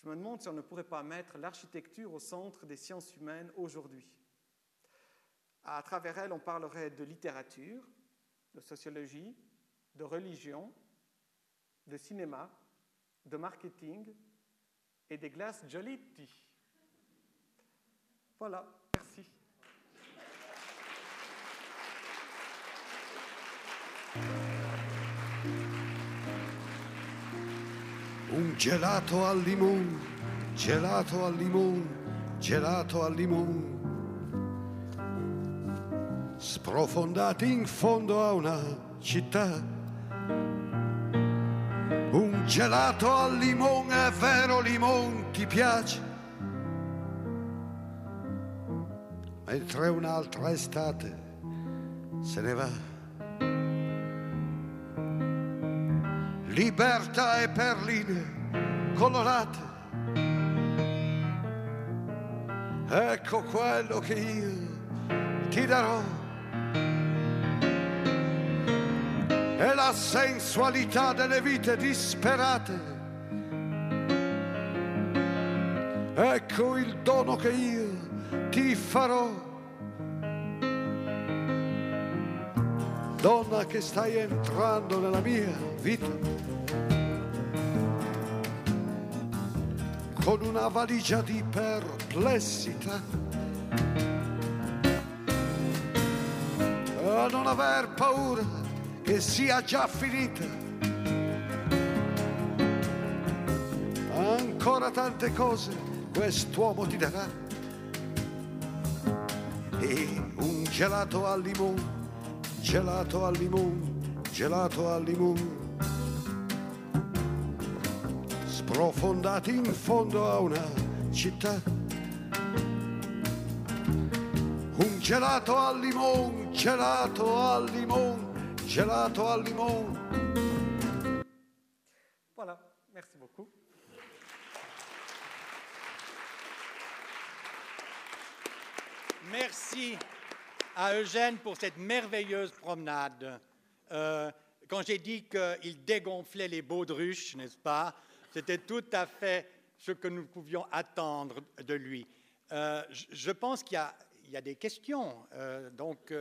Speaker 2: Je me demande si on ne pourrait pas mettre l'architecture au centre des sciences humaines aujourd'hui. À travers elle, on parlerait de littérature, de sociologie, de religion, de cinéma, de marketing et des glaces Joliti. Voilà, merci.
Speaker 3: Un gelato al limone, gelato al limone, gelato al limone. Sprofondati in fondo a una città. Un gelato al limone, è vero limone, ti piace? Mentre un'altra estate se ne va. Libertà e perline colorate. Ecco quello che io ti darò. È la sensualità delle vite disperate. Ecco il dono che io ti farò. Donna che stai entrando nella mia vita. con una valigia di perplessità. A non aver paura che sia già finita. Ancora tante cose quest'uomo ti darà. E un gelato al limone, gelato al limone, gelato al limone profondati in fondo a una città. Un gelato al limone, gelato al limone, gelato al limone.
Speaker 2: Voilà, merci beaucoup.
Speaker 1: Merci à Eugène pour cette merveilleuse promenade. Euh, quand j'ai dit qu'il dégonflait les baudruches, n'est-ce pas, c'était tout à fait ce que nous pouvions attendre de lui. Euh, je- pense qu'il y, a- des questions, euh, donc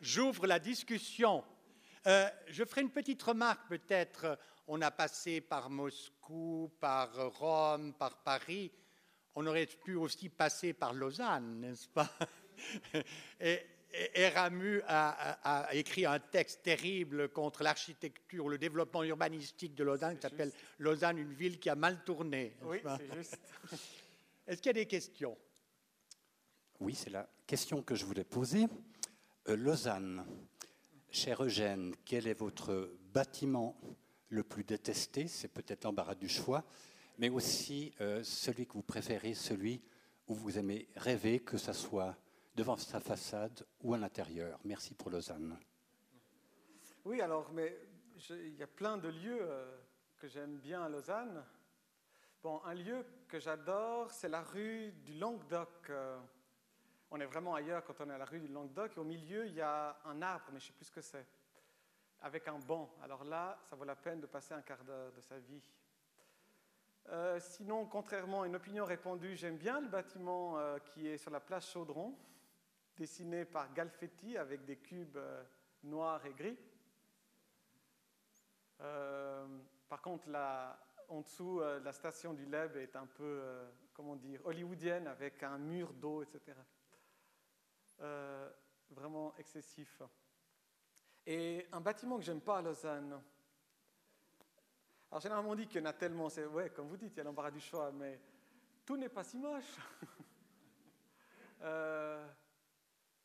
Speaker 1: j'ouvre, la discussion. Je ferai une petite remarque peut-être. On a passé par Moscou, par Rome, par Paris. On aurait pu aussi passer par Lausanne, n'est-ce pas? Et, et- et Ramu a, a- a écrit un texte terrible contre l'architecture, le développement urbanistique de Lausanne, qui s'appelle. Lausanne, une ville qui a mal tourné.
Speaker 2: Oui, c'est juste.
Speaker 1: Est-ce qu'il y a des questions?
Speaker 4: Oui, c'est la question que je voulais poser. Euh, Lausanne, cher Eugène, quel est votre bâtiment le plus détesté? C'est peut-être l'embarras du choix, mais aussi euh, celui que vous préférez, celui où vous aimez rêver, que ce soit devant sa façade ou à l'intérieur. Merci pour Lausanne.
Speaker 2: Oui, alors, mais il y a plein de lieux euh, que j'aime bien à Lausanne. Bon, un lieu que j'adore, c'est la rue du Languedoc. euh, on est vraiment ailleurs quand on est à la rue du Languedoc. Et au milieu, il y a un arbre, mais je ne sais plus ce que c'est, avec un banc. Alors là, ça vaut la peine de passer un quart d'heure de sa vie. Euh, sinon, contrairement à une opinion répandue, j'aime bien le bâtiment qui est sur la place Chaudron, dessiné par Galfetti avec des cubes euh, noirs et gris. Euh, par contre, en dessous, euh, la station du Leb est un peu, comment dire, hollywoodienne avec un mur d'eau, etc. Vraiment excessif. Et un bâtiment que j'aime pas à Lausanne. Alors généralement on dit qu'il y en a tellement, c'est ouais, comme vous dites, il y a l'embarras du choix, mais tout n'est pas si moche.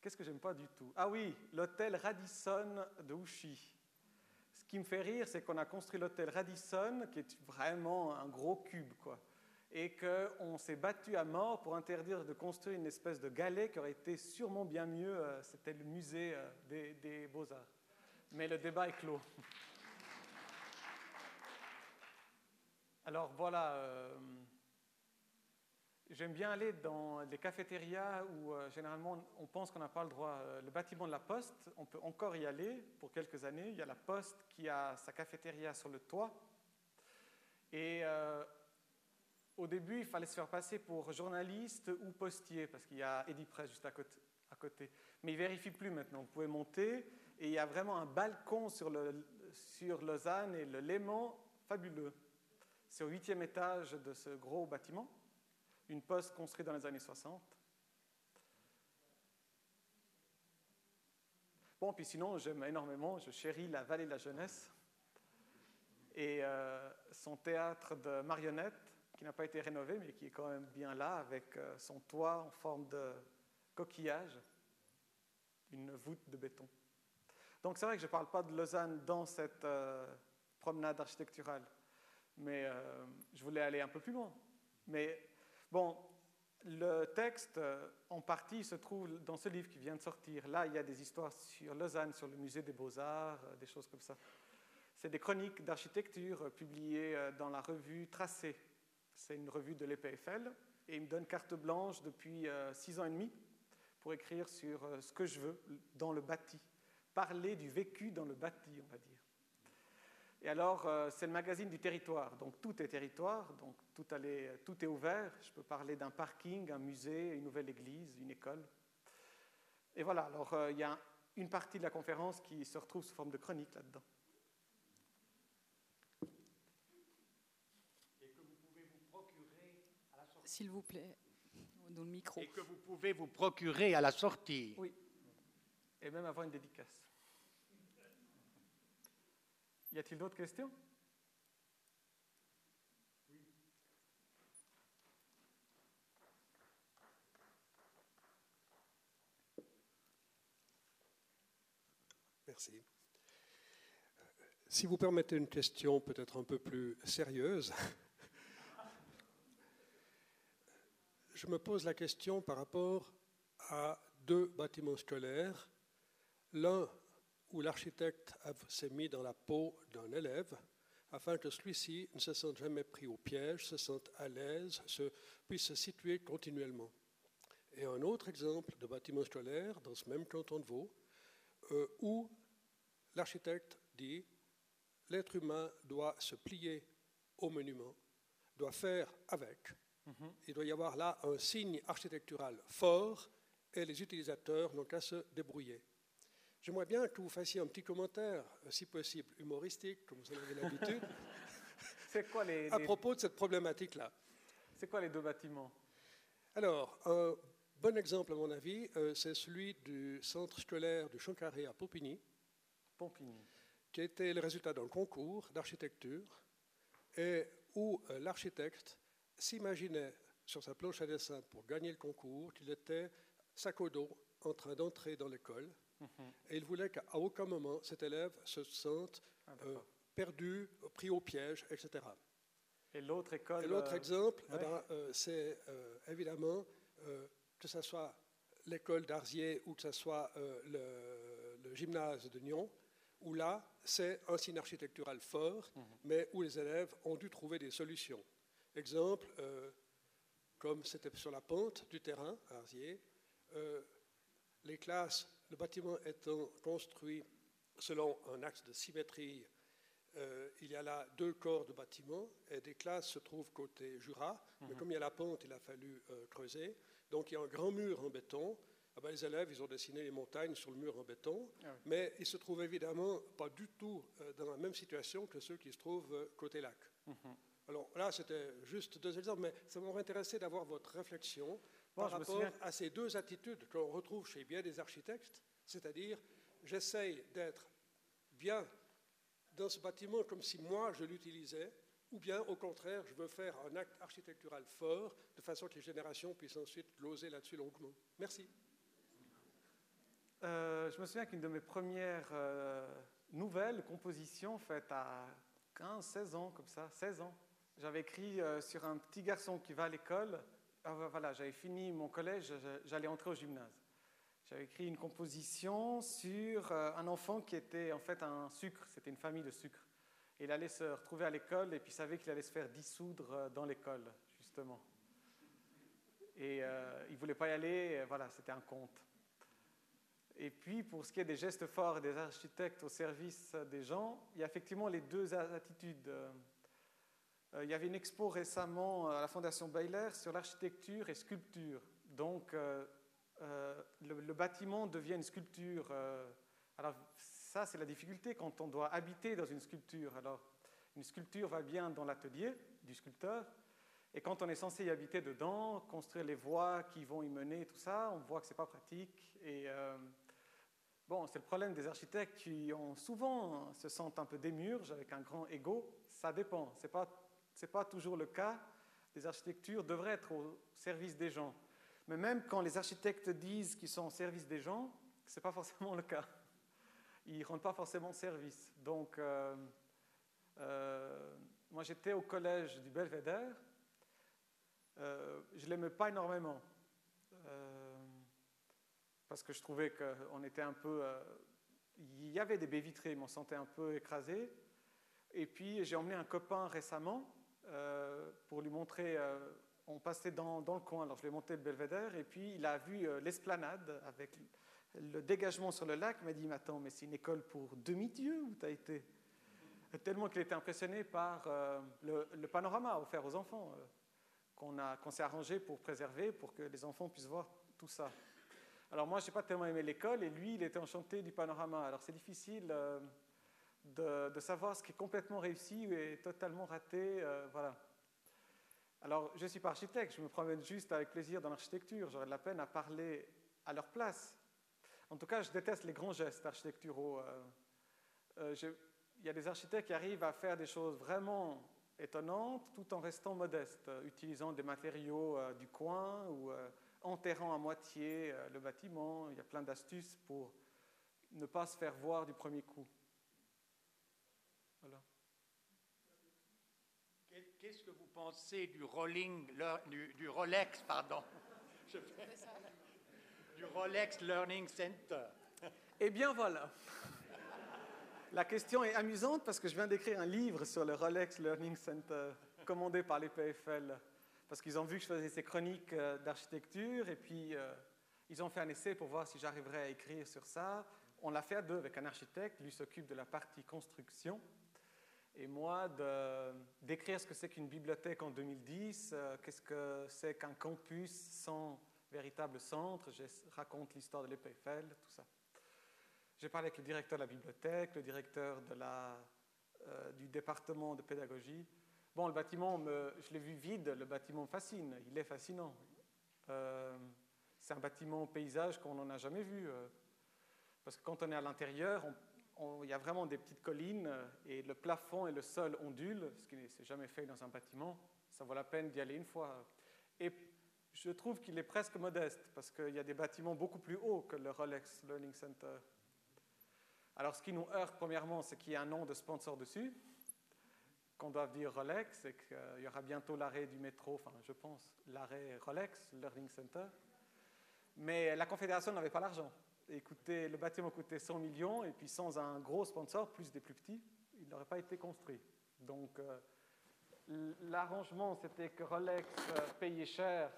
Speaker 2: Qu'est-ce que j'aime pas du tout? Ah oui, l'hôtel Radisson de Ouchy. Ce qui me fait rire, c'est qu'on a construit l'hôtel Radisson, qui est vraiment un gros cube, quoi. Et qu'on s'est battu à mort pour interdire de construire une espèce de galet qui aurait été sûrement bien mieux. euh, C'était le musée euh, des, des Beaux-Arts. Mais le débat est clos. Alors voilà. euh, J'aime bien aller dans les cafétérias où euh, généralement on pense qu'on n'a pas le droit. Euh, le bâtiment de la Poste, on peut encore y aller pour quelques années. Il y a la Poste qui a sa cafétéria sur le toit. Et euh, au début, il fallait se faire passer pour journaliste ou postier parce qu'il y a Edipress juste à côté. Mais il ne vérifie plus maintenant. Vous pouvez monter et il y a vraiment un balcon sur, le, sur Lausanne et le Léman fabuleux. C'est au huitième étage de ce gros bâtiment une poste construite dans les années 60. Bon, puis sinon, j'aime énormément, je chéris la vallée de la jeunesse et euh, son théâtre de marionnettes, qui n'a pas été rénové, mais qui est quand même bien là, avec euh, son toit en forme de coquillage, une voûte de béton. Donc c'est vrai que je ne parle pas de Lausanne dans cette euh, promenade architecturale, mais je voulais aller un peu plus loin. Bon, le texte, euh, en partie, se trouve dans ce livre qui vient de sortir. Là, il y a des histoires sur Lausanne, sur le musée des beaux-arts, euh, des choses comme ça. C'est des chroniques d'architecture euh, publiées dans la revue Tracé. C'est une revue de l'EPFL. Et il me donne carte blanche depuis six ans et demi pour écrire sur ce que je veux dans le bâti. Parler du vécu dans le bâti, on va dire. Et alors, c'est le magazine du territoire, donc tout est territoire, donc tout, allait- tout est ouvert. Je peux parler d'un parking, un musée, une nouvelle église, une école. Et voilà, alors euh, il y a une partie de la conférence qui se retrouve sous forme de chronique là-dedans.
Speaker 5: S'il vous plaît, dans le micro.
Speaker 1: Et que vous pouvez vous procurer à la sortie.
Speaker 2: Oui. Et même avoir une dédicace. Y a-t-il d'autres questions?
Speaker 3: Merci. Euh,
Speaker 6: Si vous permettez une question peut-être un peu plus sérieuse, je me pose la question par rapport à deux bâtiments scolaires. L'un où l'architecte s'est mis dans la peau d'un élève afin que celui-ci ne se sente jamais pris au piège, se sente à l'aise, se, puisse se situer continuellement. Et un autre exemple de bâtiment scolaire dans ce même canton de Vaud, euh, où l'architecte dit l'être humain doit se plier au monument, doit faire avec. Mhm. Il doit y avoir là un signe architectural fort et les utilisateurs n'ont qu'à se débrouiller. J'aimerais bien que vous fassiez un petit commentaire, si possible humoristique, comme vous en avez l'habitude, à propos de cette problématique-là.
Speaker 2: C'est quoi les deux bâtiments?
Speaker 6: Alors, un bon exemple, à mon avis, euh, c'est celui du centre scolaire du Champ-Carré à Pompigny. Qui était le résultat d'un concours d'architecture et où euh, l'architecte s'imaginait sur sa planche à dessin pour gagner le concours qu'il était sac au dos en train d'entrer dans l'école et il voulait qu'à aucun moment cet élève se sente ah, euh, perdu, pris au piège, etc.
Speaker 2: Et l'autre école.
Speaker 6: l'autre euh, exemple, eh ben, euh, c'est évidemment que ce soit l'école d'Arzier ou que ce soit le, gymnase de Nyon, où là, c'est un signe architectural fort, mhm. mais où les élèves ont dû trouver des solutions. Exemple, comme c'était sur la pente du terrain à Arzier, les classes le bâtiment étant construit selon un axe de symétrie, euh, il y a là deux corps de bâtiment et des classes se trouvent côté Jura, mais mhm. comme il y a la pente, il a fallu euh, creuser. Donc il y a un grand mur en béton. Ah ben, les élèves, ils ont dessiné les montagnes sur le mur en béton, ah mais ils se trouvent évidemment pas du tout euh, dans la même situation que ceux qui se trouvent côté lac. Mhm. Alors là, c'était juste deux exemples, mais ça m'aurait intéressé d'avoir votre réflexion par rapport à ces deux attitudes qu'on retrouve chez bien des architectes, c'est-à-dire j'essaye d'être bien dans ce bâtiment comme si moi je l'utilisais, ou bien au contraire, je veux faire un acte architectural fort de façon que les générations puissent ensuite gloser là-dessus longuement. Merci.
Speaker 2: Euh, je me souviens qu'une de mes premières euh, nouvelles compositions faites à 15, 16 ans, comme ça, 16 ans, j'avais écrit euh, sur un petit garçon qui va à l'école ah, voilà, j'avais fini mon collège, j'allais entrer au gymnase. J'avais écrit une composition sur un enfant qui était en fait un sucre, c'était une famille de sucre. il allait se retrouver à l'école et puis savait qu'il allait se faire dissoudre dans l'école, justement. Et il ne voulait pas y aller, voilà, c'était un conte. Et puis, pour ce qui est des gestes forts des architectes au service des gens, il y a effectivement les deux attitudes. Euh, il y avait une expo récemment à la Fondation Baylor sur l'architecture et sculpture. Donc, euh, euh, le, bâtiment devient une sculpture. alors, ça, c'est la difficulté quand on doit habiter dans une sculpture. Alors, une sculpture va bien dans l'atelier du sculpteur, et quand on est censé y habiter dedans, construire les voies qui vont y mener, tout ça, on voit que ce n'est pas pratique. Et bon, c'est le problème des architectes qui ont souvent se sentent un peu démurges avec un grand ego. Ça dépend. C'est pas pas toujours le cas. Les architectures devraient être au service des gens. Mais même quand les architectes disent qu'ils sont au service des gens, ce n'est pas forcément le cas. Ils rendent pas forcément service. Donc, euh, euh, moi j'étais au collège du Belvédère. Euh, je l'aimais pas énormément. Parce que je trouvais qu'on était un peu. il y avait des baies vitrées, mais on sentait un peu écrasé. Et puis j'ai emmené un copain récemment euh, pour lui montrer. Euh, on passait dans, le coin, alors je lui ai monté le belvédère, et puis il a vu euh, l'esplanade avec le dégagement sur le lac. Il m'a dit Mais attends, mais c'est une école pour demi-dieux où tu as été? Tellement qu'il était impressionné par le, panorama offert aux enfants, qu'on qu'on s'est arrangé pour préserver, pour que les enfants puissent voir tout ça. Alors moi, je n'ai pas tellement aimé l'école, et lui, il était enchanté du panorama. Alors c'est difficile de, savoir ce qui est complètement réussi et totalement raté. Euh, voilà. Alors, je ne suis pas architecte, je me promène juste avec plaisir dans l'architecture. J'aurais de la peine à parler à leur place. En tout cas, je déteste les grands gestes architecturaux. Euh, euh, il y a des architectes qui arrivent à faire des choses vraiment étonnantes tout en restant modestes, utilisant des matériaux du coin ou enterrant à moitié euh, le bâtiment. Il y a plein d'astuces pour ne pas se faire voir du premier coup.
Speaker 1: Qu'est-ce que vous pensez du rolling, du, Rolex, pardon? Du Rolex Learning Center.
Speaker 2: Eh bien voilà. La question est amusante parce que je viens d'écrire un livre sur le Rolex Learning Center commandé par les PFL. Parce qu'ils ont vu que je faisais ces chroniques euh, d'architecture et puis euh, ils ont fait un essai pour voir si j'arriverais à écrire sur ça. On l'a fait à deux avec un architecte, lui s'occupe de la partie construction et moi d'écrire ce que c'est qu'une bibliothèque en 2010, euh, qu'est-ce que c'est qu'un campus sans véritable centre. Je raconte l'histoire de l'EPFL, tout ça. J'ai parlé avec le directeur de la bibliothèque, le directeur du département de pédagogie. Bon, le bâtiment, me- je l'ai vu vide, le bâtiment me fascine, il est fascinant. Euh, c'est un bâtiment paysage qu'on n'en a jamais vu. euh, parce que quand on est à l'intérieur, il y a vraiment des petites collines euh, et le plafond et le sol ondulent, ce qui n'est c'est jamais fait dans un bâtiment. Ça vaut la peine d'y aller une fois. Et je trouve qu'il est presque modeste parce qu'il y a des bâtiments beaucoup plus hauts que le Rolex Learning Center. Alors, ce qui nous heurte, premièrement, c'est qu'il y a un nom de sponsor dessus, qu'on doit dire Rolex, et qu'il y aura bientôt l'arrêt du métro, enfin, je pense, l'arrêt Rolex Learning Center. Mais la Confédération n'avait pas l'argent. Écoutez, le bâtiment coûtait 100 millions, et puis sans un gros sponsor, plus des plus petits, il n'aurait pas été construit. Donc, euh, l'arrangement, c'était que Rolex euh, payait cher,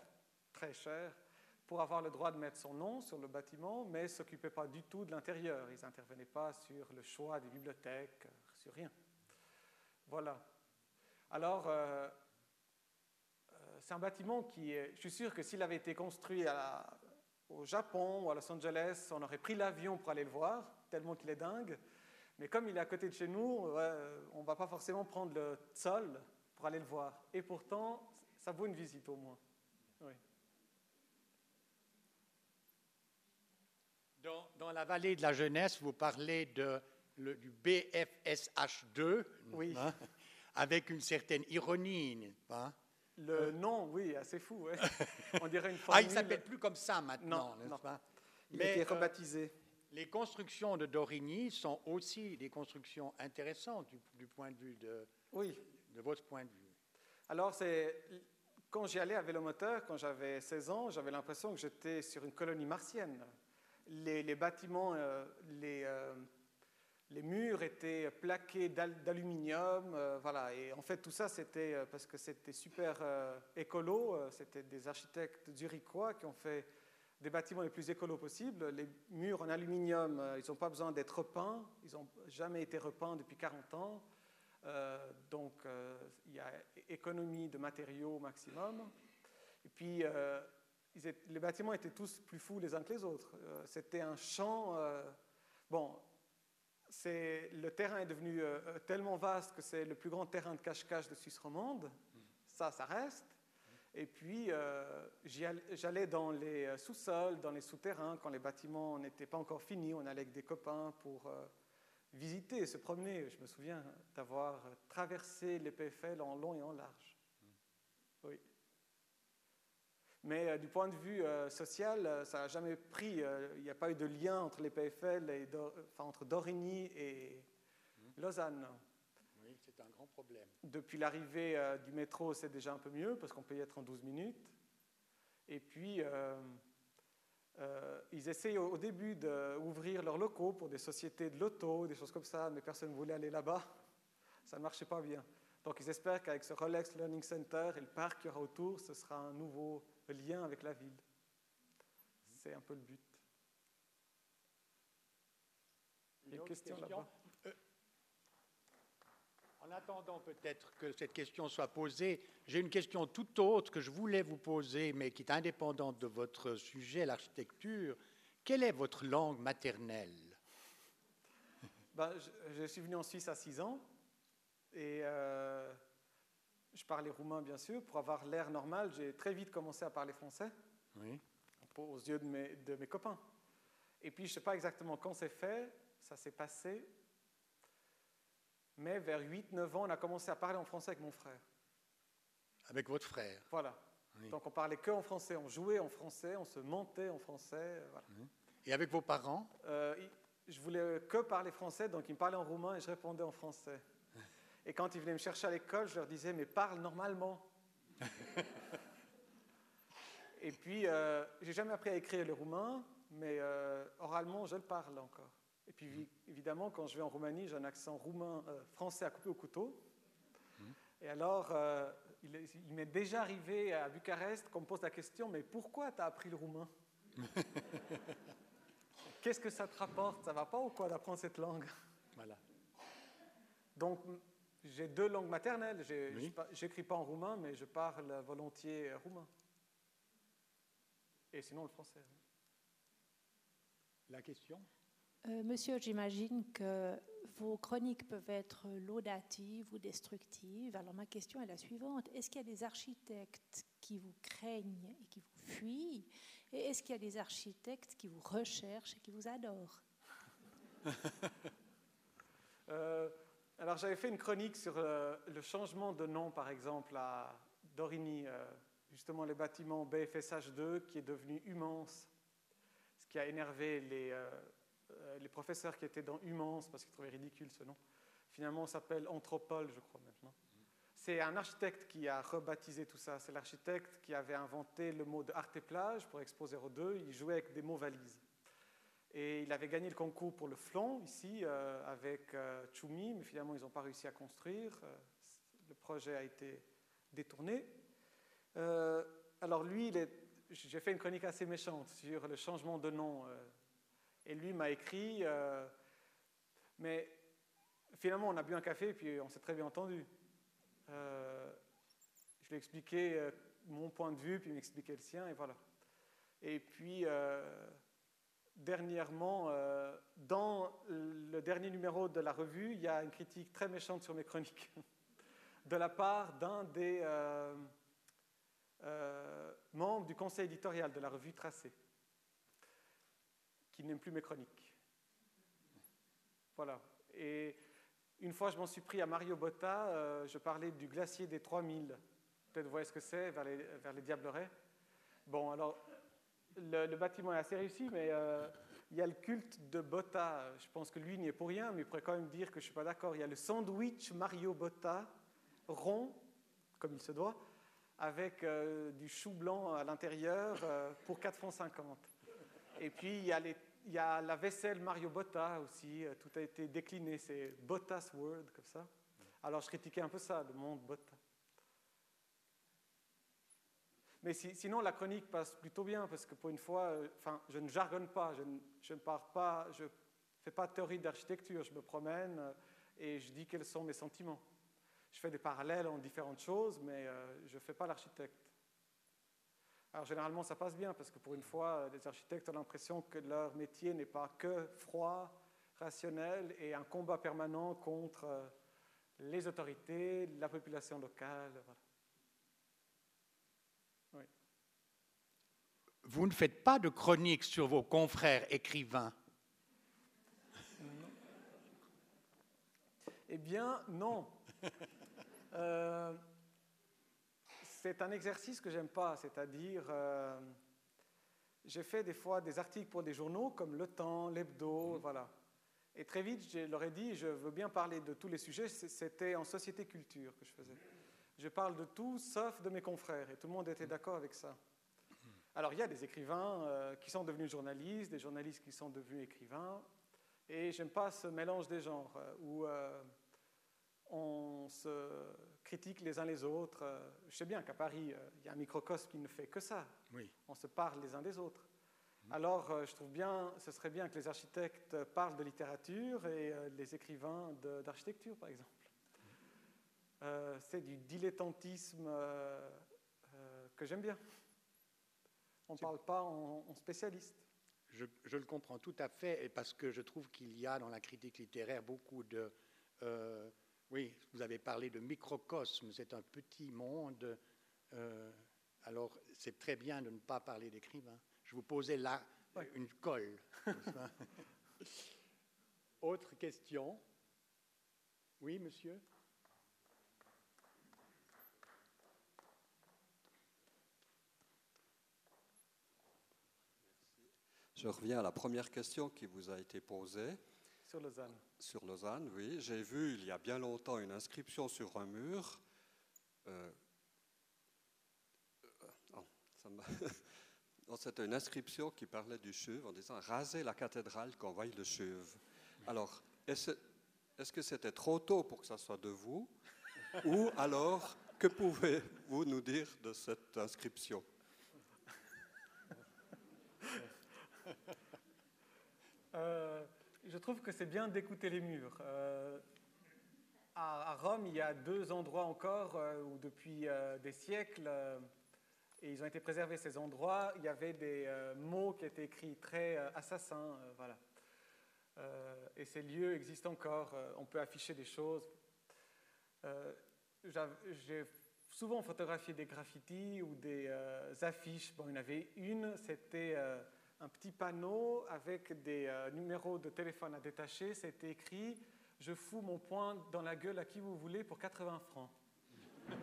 Speaker 2: très cher, pour avoir le droit de mettre son nom sur le bâtiment, mais ne s'occupaient pas du tout de l'intérieur. Ils n'intervenaient pas sur le choix des bibliothèques, euh, sur rien. Voilà. Alors, euh, euh, c'est un bâtiment qui. Je suis sûr que s'il avait été construit à la- au Japon ou à Los Angeles, on aurait pris l'avion pour aller le voir, tellement qu'il est dingue. Mais comme il est à côté de chez nous, on ne va pas forcément prendre le sol pour aller le voir. Et pourtant, ça vaut une visite au moins. Oui.
Speaker 1: Dans, dans la vallée de la jeunesse, vous parlez de, le- du BFSH2,
Speaker 2: Oui.
Speaker 1: hein, avec une certaine ironie, n'est-ce pas?
Speaker 2: Le nom, oui, assez fou. ouais. On dirait une
Speaker 1: Ah,
Speaker 2: formule.
Speaker 1: il ne s'appelle plus comme ça maintenant, n'est-ce pas?
Speaker 2: Il
Speaker 1: Mais,
Speaker 2: a été
Speaker 1: euh,
Speaker 2: rebaptisé.
Speaker 1: Les constructions de Dorigny sont aussi des constructions intéressantes du, du point de vue de,
Speaker 2: Oui.
Speaker 1: de votre point de vue.
Speaker 2: Alors, c'est quand j'y allais à vélomoteur, quand j'avais 16 ans, j'avais l'impression que j'étais sur une colonie martienne. Les, les bâtiments, euh, les, euh, les murs étaient plaqués d'al- d'aluminium, euh, voilà. Et en fait, tout ça, c'était euh, parce que c'était super euh, écolo. C'était des architectes zurichois qui ont fait des bâtiments les plus écolos possibles. Les murs en aluminium, ils n'ont pas besoin d'être repeints. Ils n'ont jamais été repeints depuis 40 ans. Donc, il y a économie de matériaux au maximum. Et puis, les bâtiments étaient tous plus fous les uns que les autres. C'était un champ. bon, le terrain est devenu euh, euh, tellement vaste que c'est le plus grand terrain de cache-cache de Suisse romande. Ça, ça reste. Et puis, euh, j'allais dans les sous-sols, dans les souterrains, quand les bâtiments n'étaient pas encore finis. On allait avec des copains pour euh, visiter, se promener. Je me souviens d'avoir traversé les PFL en long et en large. Oui. Mais euh, du point de vue euh, social, euh, ça n'a jamais pris. Il n'y a pas eu de lien entre les PFL, et Dor- enfin, entre Dorigny et Lausanne.
Speaker 1: Oui, c'est un grand problème.
Speaker 2: Depuis l'arrivée du métro, c'est déjà un peu mieux parce qu'on peut y être en 12 minutes. Et puis, euh, euh, ils essayent au, au début d'ouvrir leurs locaux pour des sociétés de l'auto, des choses comme ça, mais personne ne voulait aller là-bas. Ça ne marchait pas bien. Donc, ils espèrent qu'avec ce Rolex Learning Center et le parc qu'il y aura autour, ce sera un nouveau lien avec la ville. C'est un peu le but. Une
Speaker 1: autre
Speaker 2: question
Speaker 1: question
Speaker 2: là-bas?
Speaker 1: Euh, En attendant peut-être que cette question soit posée, j'ai une question tout autre que je voulais vous poser, mais qui est indépendante de votre sujet, l'architecture. Quelle est votre langue maternelle?
Speaker 2: Ben, je, je suis venu en Suisse à 6 ans et euh, je parlais roumain bien sûr. Pour avoir l'air normal, j'ai très vite commencé à parler français
Speaker 1: Oui.
Speaker 2: pour- aux yeux de mes, de mes copains. Et puis je ne sais pas exactement quand c'est fait, ça s'est passé, mais vers 8-9 ans, on a commencé à parler en français avec mon frère.
Speaker 1: Avec votre frère.
Speaker 2: Voilà.
Speaker 1: Oui.
Speaker 2: Donc on parlait que en français, on jouait en français, on se mentait en français. Voilà.
Speaker 1: Et avec vos parents?
Speaker 2: Euh, je voulais que parler français, donc il me parlait en roumain et je répondais en français. Et quand ils venaient me chercher à l'école, je leur disais, mais parle normalement. Et puis, euh, j'ai jamais appris à écrire le roumain, mais euh, oralement, je le parle encore. Et puis, vi- évidemment, quand je vais en Roumanie, j'ai un accent roumain, euh, français à couper au couteau. Et alors, euh, il, est- il m'est déjà arrivé à Bucarest qu'on me pose la question, mais pourquoi tu as appris le roumain? Qu'est-ce que ça te rapporte? Ça va pas ou quoi d'apprendre cette langue?
Speaker 1: Voilà.
Speaker 2: Donc, j'ai deux langues maternelles.
Speaker 1: Oui.
Speaker 2: J'écris pas en roumain, mais je parle volontiers roumain. Et sinon le français.
Speaker 1: La question?
Speaker 7: Euh, monsieur, j'imagine que vos chroniques peuvent être laudatives ou destructives. Alors ma question est la suivante. Est-ce qu'il y a des architectes qui vous craignent et qui vous fuient? Et est-ce qu'il y a des architectes qui vous recherchent et qui vous adorent?
Speaker 2: Euh, alors j'avais fait une chronique sur euh, le changement de nom, par exemple, à Dorigny, euh, justement le bâtiment BFSH2 qui est devenu Humance, ce qui a énervé les, euh, les professeurs qui étaient dans Humance parce qu'ils trouvaient ridicule ce nom. Finalement, on s'appelle Anthropole, je crois maintenant. C'est un architecte qui a rebaptisé tout ça. C'est l'architecte qui avait inventé le mot de art et plage pour Expo 02. Il jouait avec des mots valises. Et il avait gagné le concours pour le flanc ici euh, avec euh, Choumi, mais finalement ils n'ont pas réussi à construire. Euh, le projet a été détourné. Alors lui, j'ai fait une chronique assez méchante sur le changement de nom. et lui m'a écrit, mais finalement on a bu un café et puis on s'est très bien entendu. Je lui ai expliqué mon point de vue, puis il m'expliquait le sien, et voilà. Et puis, dernièrement, euh, dans le dernier numéro de la revue, il y a une critique très méchante sur mes chroniques, de la part d'un des euh, euh, membres du conseil éditorial de la revue Tracé, qui n'aime plus mes chroniques. Voilà. Et une fois, je m'en suis pris à Mario Botta, je parlais du glacier des 3000. Peut-être vous voyez ce que c'est, vers les, vers les Diablerets. Bon, alors, le, bâtiment est assez réussi, mais euh, il y a le culte de Botta. Je pense que lui n'y est pour rien, mais il pourrait quand même dire que je ne suis pas d'accord. Il y a le sandwich Mario Botta, rond, comme il se doit, avec euh, du chou blanc à l'intérieur euh, pour 4,50 francs. Et puis, il y, a la vaisselle Mario Botta aussi. Tout a été décliné. C'est Bottas Word, comme ça. Alors, je critiquais un peu ça, le monde Botta. Mais si- sinon, la chronique passe plutôt bien, parce que pour une fois, euh, je ne jargonne pas, je ne, pas, je fais pas de théorie d'architecture, je me promène euh, et je dis quels sont mes sentiments. Je fais des parallèles en différentes choses, mais euh, je ne fais pas l'architecte. Alors généralement, ça passe bien, parce que pour une fois, les architectes ont l'impression que leur métier n'est pas que froid, rationnel et un combat permanent contre les autorités, la population locale. voilà.
Speaker 1: Vous ne faites pas de chronique sur vos confrères écrivains.
Speaker 2: Eh bien, non. Euh, c'est un exercice que j'aime pas, c'est-à-dire, euh, j'ai fait des fois des articles pour des journaux comme Le Temps, l'Hebdo, voilà. Et très vite, je leur ai dit, je veux bien parler de tous les sujets, c'était en société culture que je faisais. Je parle de tout sauf de mes confrères, et tout le monde était d'accord avec ça. Alors, il y a des écrivains euh, qui sont devenus journalistes, des journalistes qui sont devenus écrivains, et j'aime pas ce mélange des genres euh, où euh, on se critique les uns les autres. Je sais bien qu'à Paris, il y a un microcosme qui ne fait que ça.
Speaker 1: Oui.
Speaker 2: On se parle les uns des autres. Alors, euh, je trouve bien, ce serait bien que les architectes parlent de littérature et les écrivains d'architecture, par exemple. Euh, C'est du dilettantisme que j'aime bien. On ne parle pas en, en spécialiste.
Speaker 1: Je, je le comprends tout à fait, et parce que je trouve qu'il y a dans la critique littéraire beaucoup de... euh, oui, vous avez parlé de microcosme, c'est un petit monde. euh, alors, c'est très bien de ne pas parler d'écrivain. Je vous posais là
Speaker 2: Ouais.
Speaker 1: une colle. Autre question? Oui, monsieur?
Speaker 8: Je reviens à la première question qui vous a été posée.
Speaker 2: sur Lausanne.
Speaker 8: Sur Lausanne, oui. J'ai vu il y a bien longtemps une inscription sur un mur. Euh, euh, oh, C'était une inscription qui parlait du chuve en disant raser la cathédrale qu'on voie le chuve. Alors, est-ce est-ce que c'était trop tôt pour que ça soit de vous? Ou alors, que pouvez-vous nous dire de cette inscription?
Speaker 2: Euh, je trouve que c'est bien d'écouter les murs. Euh, à, à Rome, il y a deux endroits encore euh, où depuis des siècles, et ils ont été préservés ces endroits, il y avait des mots qui étaient écrits très assassins. voilà. Et ces lieux existent encore. on peut afficher des choses. J'ai souvent photographié des graffitis ou des affiches. Bon, il y en avait une, c'était un petit panneau avec des euh, numéros de téléphone à détacher. C'était écrit Je fous mon poing dans la gueule à qui vous voulez pour 80 francs.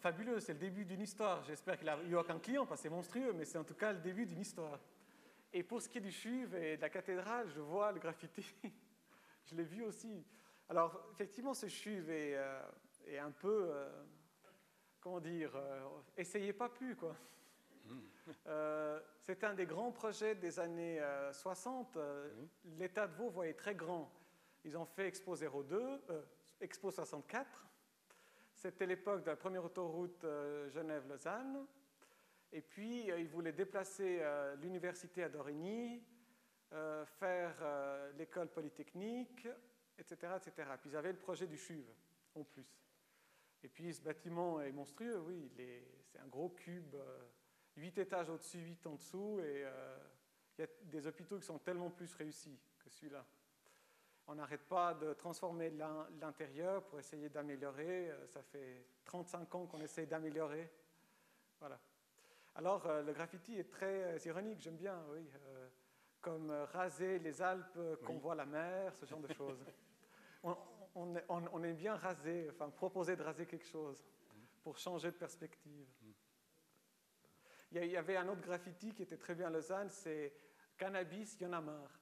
Speaker 2: Fabuleux, c'est le début d'une histoire. J'espère qu'il n'y a aucun client parce que c'est monstrueux, mais c'est en tout cas le début d'une histoire. Et pour ce qui est du chuve et de la cathédrale, je vois le graffiti. je l'ai vu aussi. Alors, effectivement, ce chuve est, euh, un peu, euh, comment dire, essayez pas plus, quoi. Euh, c'est un des grands projets des années euh, 60. Euh, L'État de Vaud voyait très grand. Ils ont fait Expo 02, euh, Expo 64. C'était l'époque de la première autoroute euh, Genève-Lausanne. Et puis, euh, ils voulaient déplacer euh, l'université à Dorigny, euh, faire euh, l'école polytechnique, etc., etc. Puis ils avaient le projet du CHUV, en plus. Et puis, ce bâtiment est monstrueux, oui. C'est un gros cube, euh, 8 étages au-dessus, 8 en dessous. Et euh, il y a des hôpitaux qui sont tellement plus réussis que celui-là. On n'arrête pas de transformer l'in- l'intérieur pour essayer d'améliorer. Euh, Ça fait 35 ans qu'on essaie d'améliorer. Voilà. Alors, euh, le graffiti est très euh, ironique, j'aime bien, oui. comme raser les Alpes, qu'on
Speaker 1: Oui.
Speaker 2: voit la mer, ce genre de choses. on, on, on- on aime bien raser, enfin proposer de raser quelque chose pour changer de perspective. Il y avait un autre graffiti qui était très bien à Lausanne, c'est Cannabis, il y en a marre.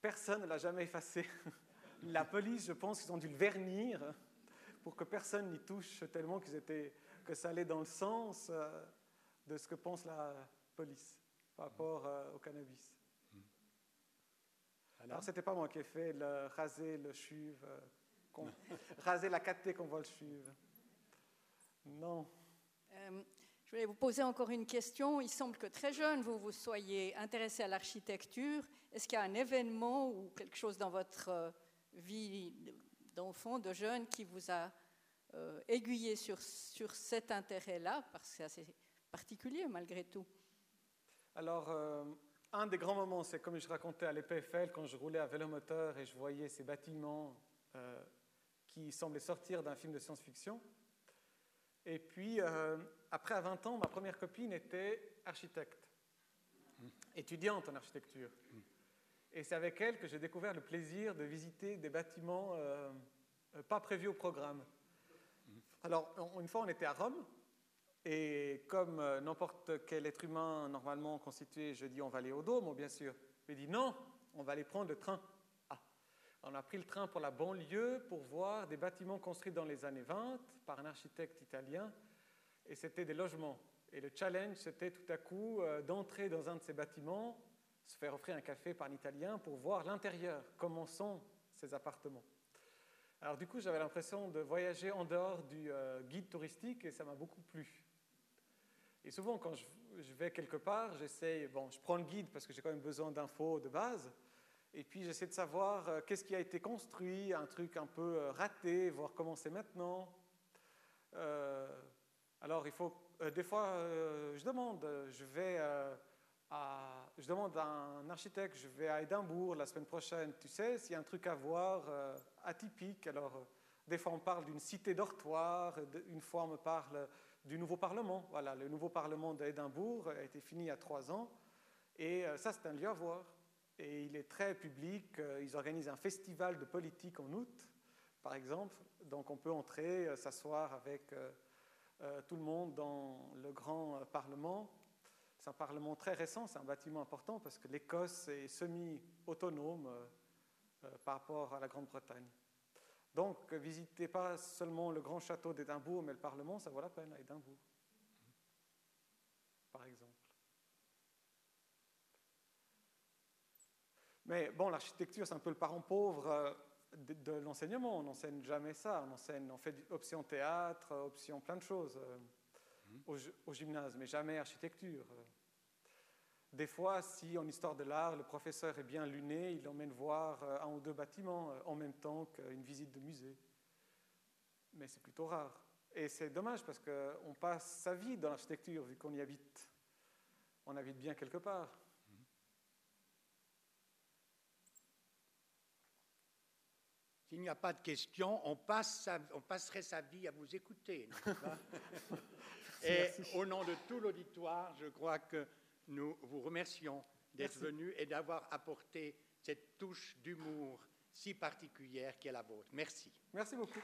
Speaker 2: Personne ne l'a jamais effacé. La police, je pense qu'ils ont dû le vernir pour que personne n'y touche tellement qu'ils étaient, que ça allait dans le sens euh, de ce que pense la police par rapport euh, au cannabis. Alors, c'était pas moi qui ai fait le raser le chuve, euh, raser la caté qu'on voit le chuve. Non.
Speaker 9: Euh, je voulais vous poser encore une question. Il semble que très jeune, vous vous soyez intéressé à l'architecture. Est-ce qu'il y a un événement ou quelque chose dans votre euh, vie d'enfant, de jeune, qui vous a euh, aiguillé sur, sur cet intérêt-là? Parce que c'est assez particulier malgré tout.
Speaker 2: Alors, euh, un des grands moments, c'est comme je racontais à l'EPFL, quand je roulais à vélomoteur et je voyais ces bâtiments qui semblaient sortir d'un film de science-fiction. Et puis, euh, après, à 20 ans, ma première copine était architecte, étudiante en architecture. Et c'est avec elle que j'ai découvert le plaisir de visiter des bâtiments euh, euh, pas prévus au programme. Alors, on- une fois, on était à Rome, et comme euh, n'importe quel être humain normalement constitué, je dis on va aller au Dôme, bien sûr. Il dit non, on va aller prendre le train. On a pris le train pour la banlieue pour voir des bâtiments construits dans les années 20 par un architecte italien. Et c'était des logements. Et le challenge, c'était tout à coup euh, d'entrer dans un de ces bâtiments, se faire offrir un café par un Italien pour voir l'intérieur, comment sont ces appartements. Alors du coup, j'avais l'impression de voyager en dehors du euh, guide touristique et ça m'a beaucoup plu. Et souvent, quand je, je vais quelque part, j'essaie, bon, je prends le guide parce que j'ai quand même besoin d'infos de base, et puis j'essaie de savoir euh, qu'est-ce qui a été construit, un truc un peu euh, raté, voir comment c'est maintenant. Euh, alors, il faut, des fois, je demande, je vais à, je demande à un architecte, je vais à Édimbourg la semaine prochaine, tu sais, s'il y a un truc à voir atypique. Alors, des fois, on parle d'une cité dortoir, une fois, on me parle du nouveau Parlement. Voilà, le nouveau Parlement d'Édimbourg a été fini il y a trois ans. Et ça, c'est un lieu à voir. Et il est très public. euh, Ils organisent un festival de politique en août, par exemple. Donc, on peut entrer, euh, s'asseoir avec euh, tout le monde dans le grand Parlement. C'est un Parlement très récent, c'est un bâtiment important parce que l'Écosse est semi-autonome. par rapport à la Grande-Bretagne. Donc, visitez pas seulement le grand château d'Édimbourg, mais le Parlement, ça vaut la peine à Édimbourg, par exemple. Mais bon, l'architecture, c'est un peu le parent pauvre euh, de, de l'enseignement. On n'enseigne jamais ça. On enseigne, on fait option théâtre, euh, option plein de choses euh, au, gy- au gymnase, mais jamais architecture. Des fois, si en histoire de l'art, le professeur est bien luné, il emmène voir un ou deux bâtiments en même temps qu'une visite de musée. Mais c'est plutôt rare. Et c'est dommage parce qu'on passe sa vie dans l'architecture vu qu'on y habite. On habite bien quelque part.
Speaker 1: S'il n'y a pas de questions, on, passe sa- on passerait sa vie à vous écouter. pas? Et au nom de tout l'auditoire, je crois que nous vous remercions d'être venus et d'avoir apporté cette touche d'humour si particulière qui est la vôtre. Merci.
Speaker 2: Merci beaucoup.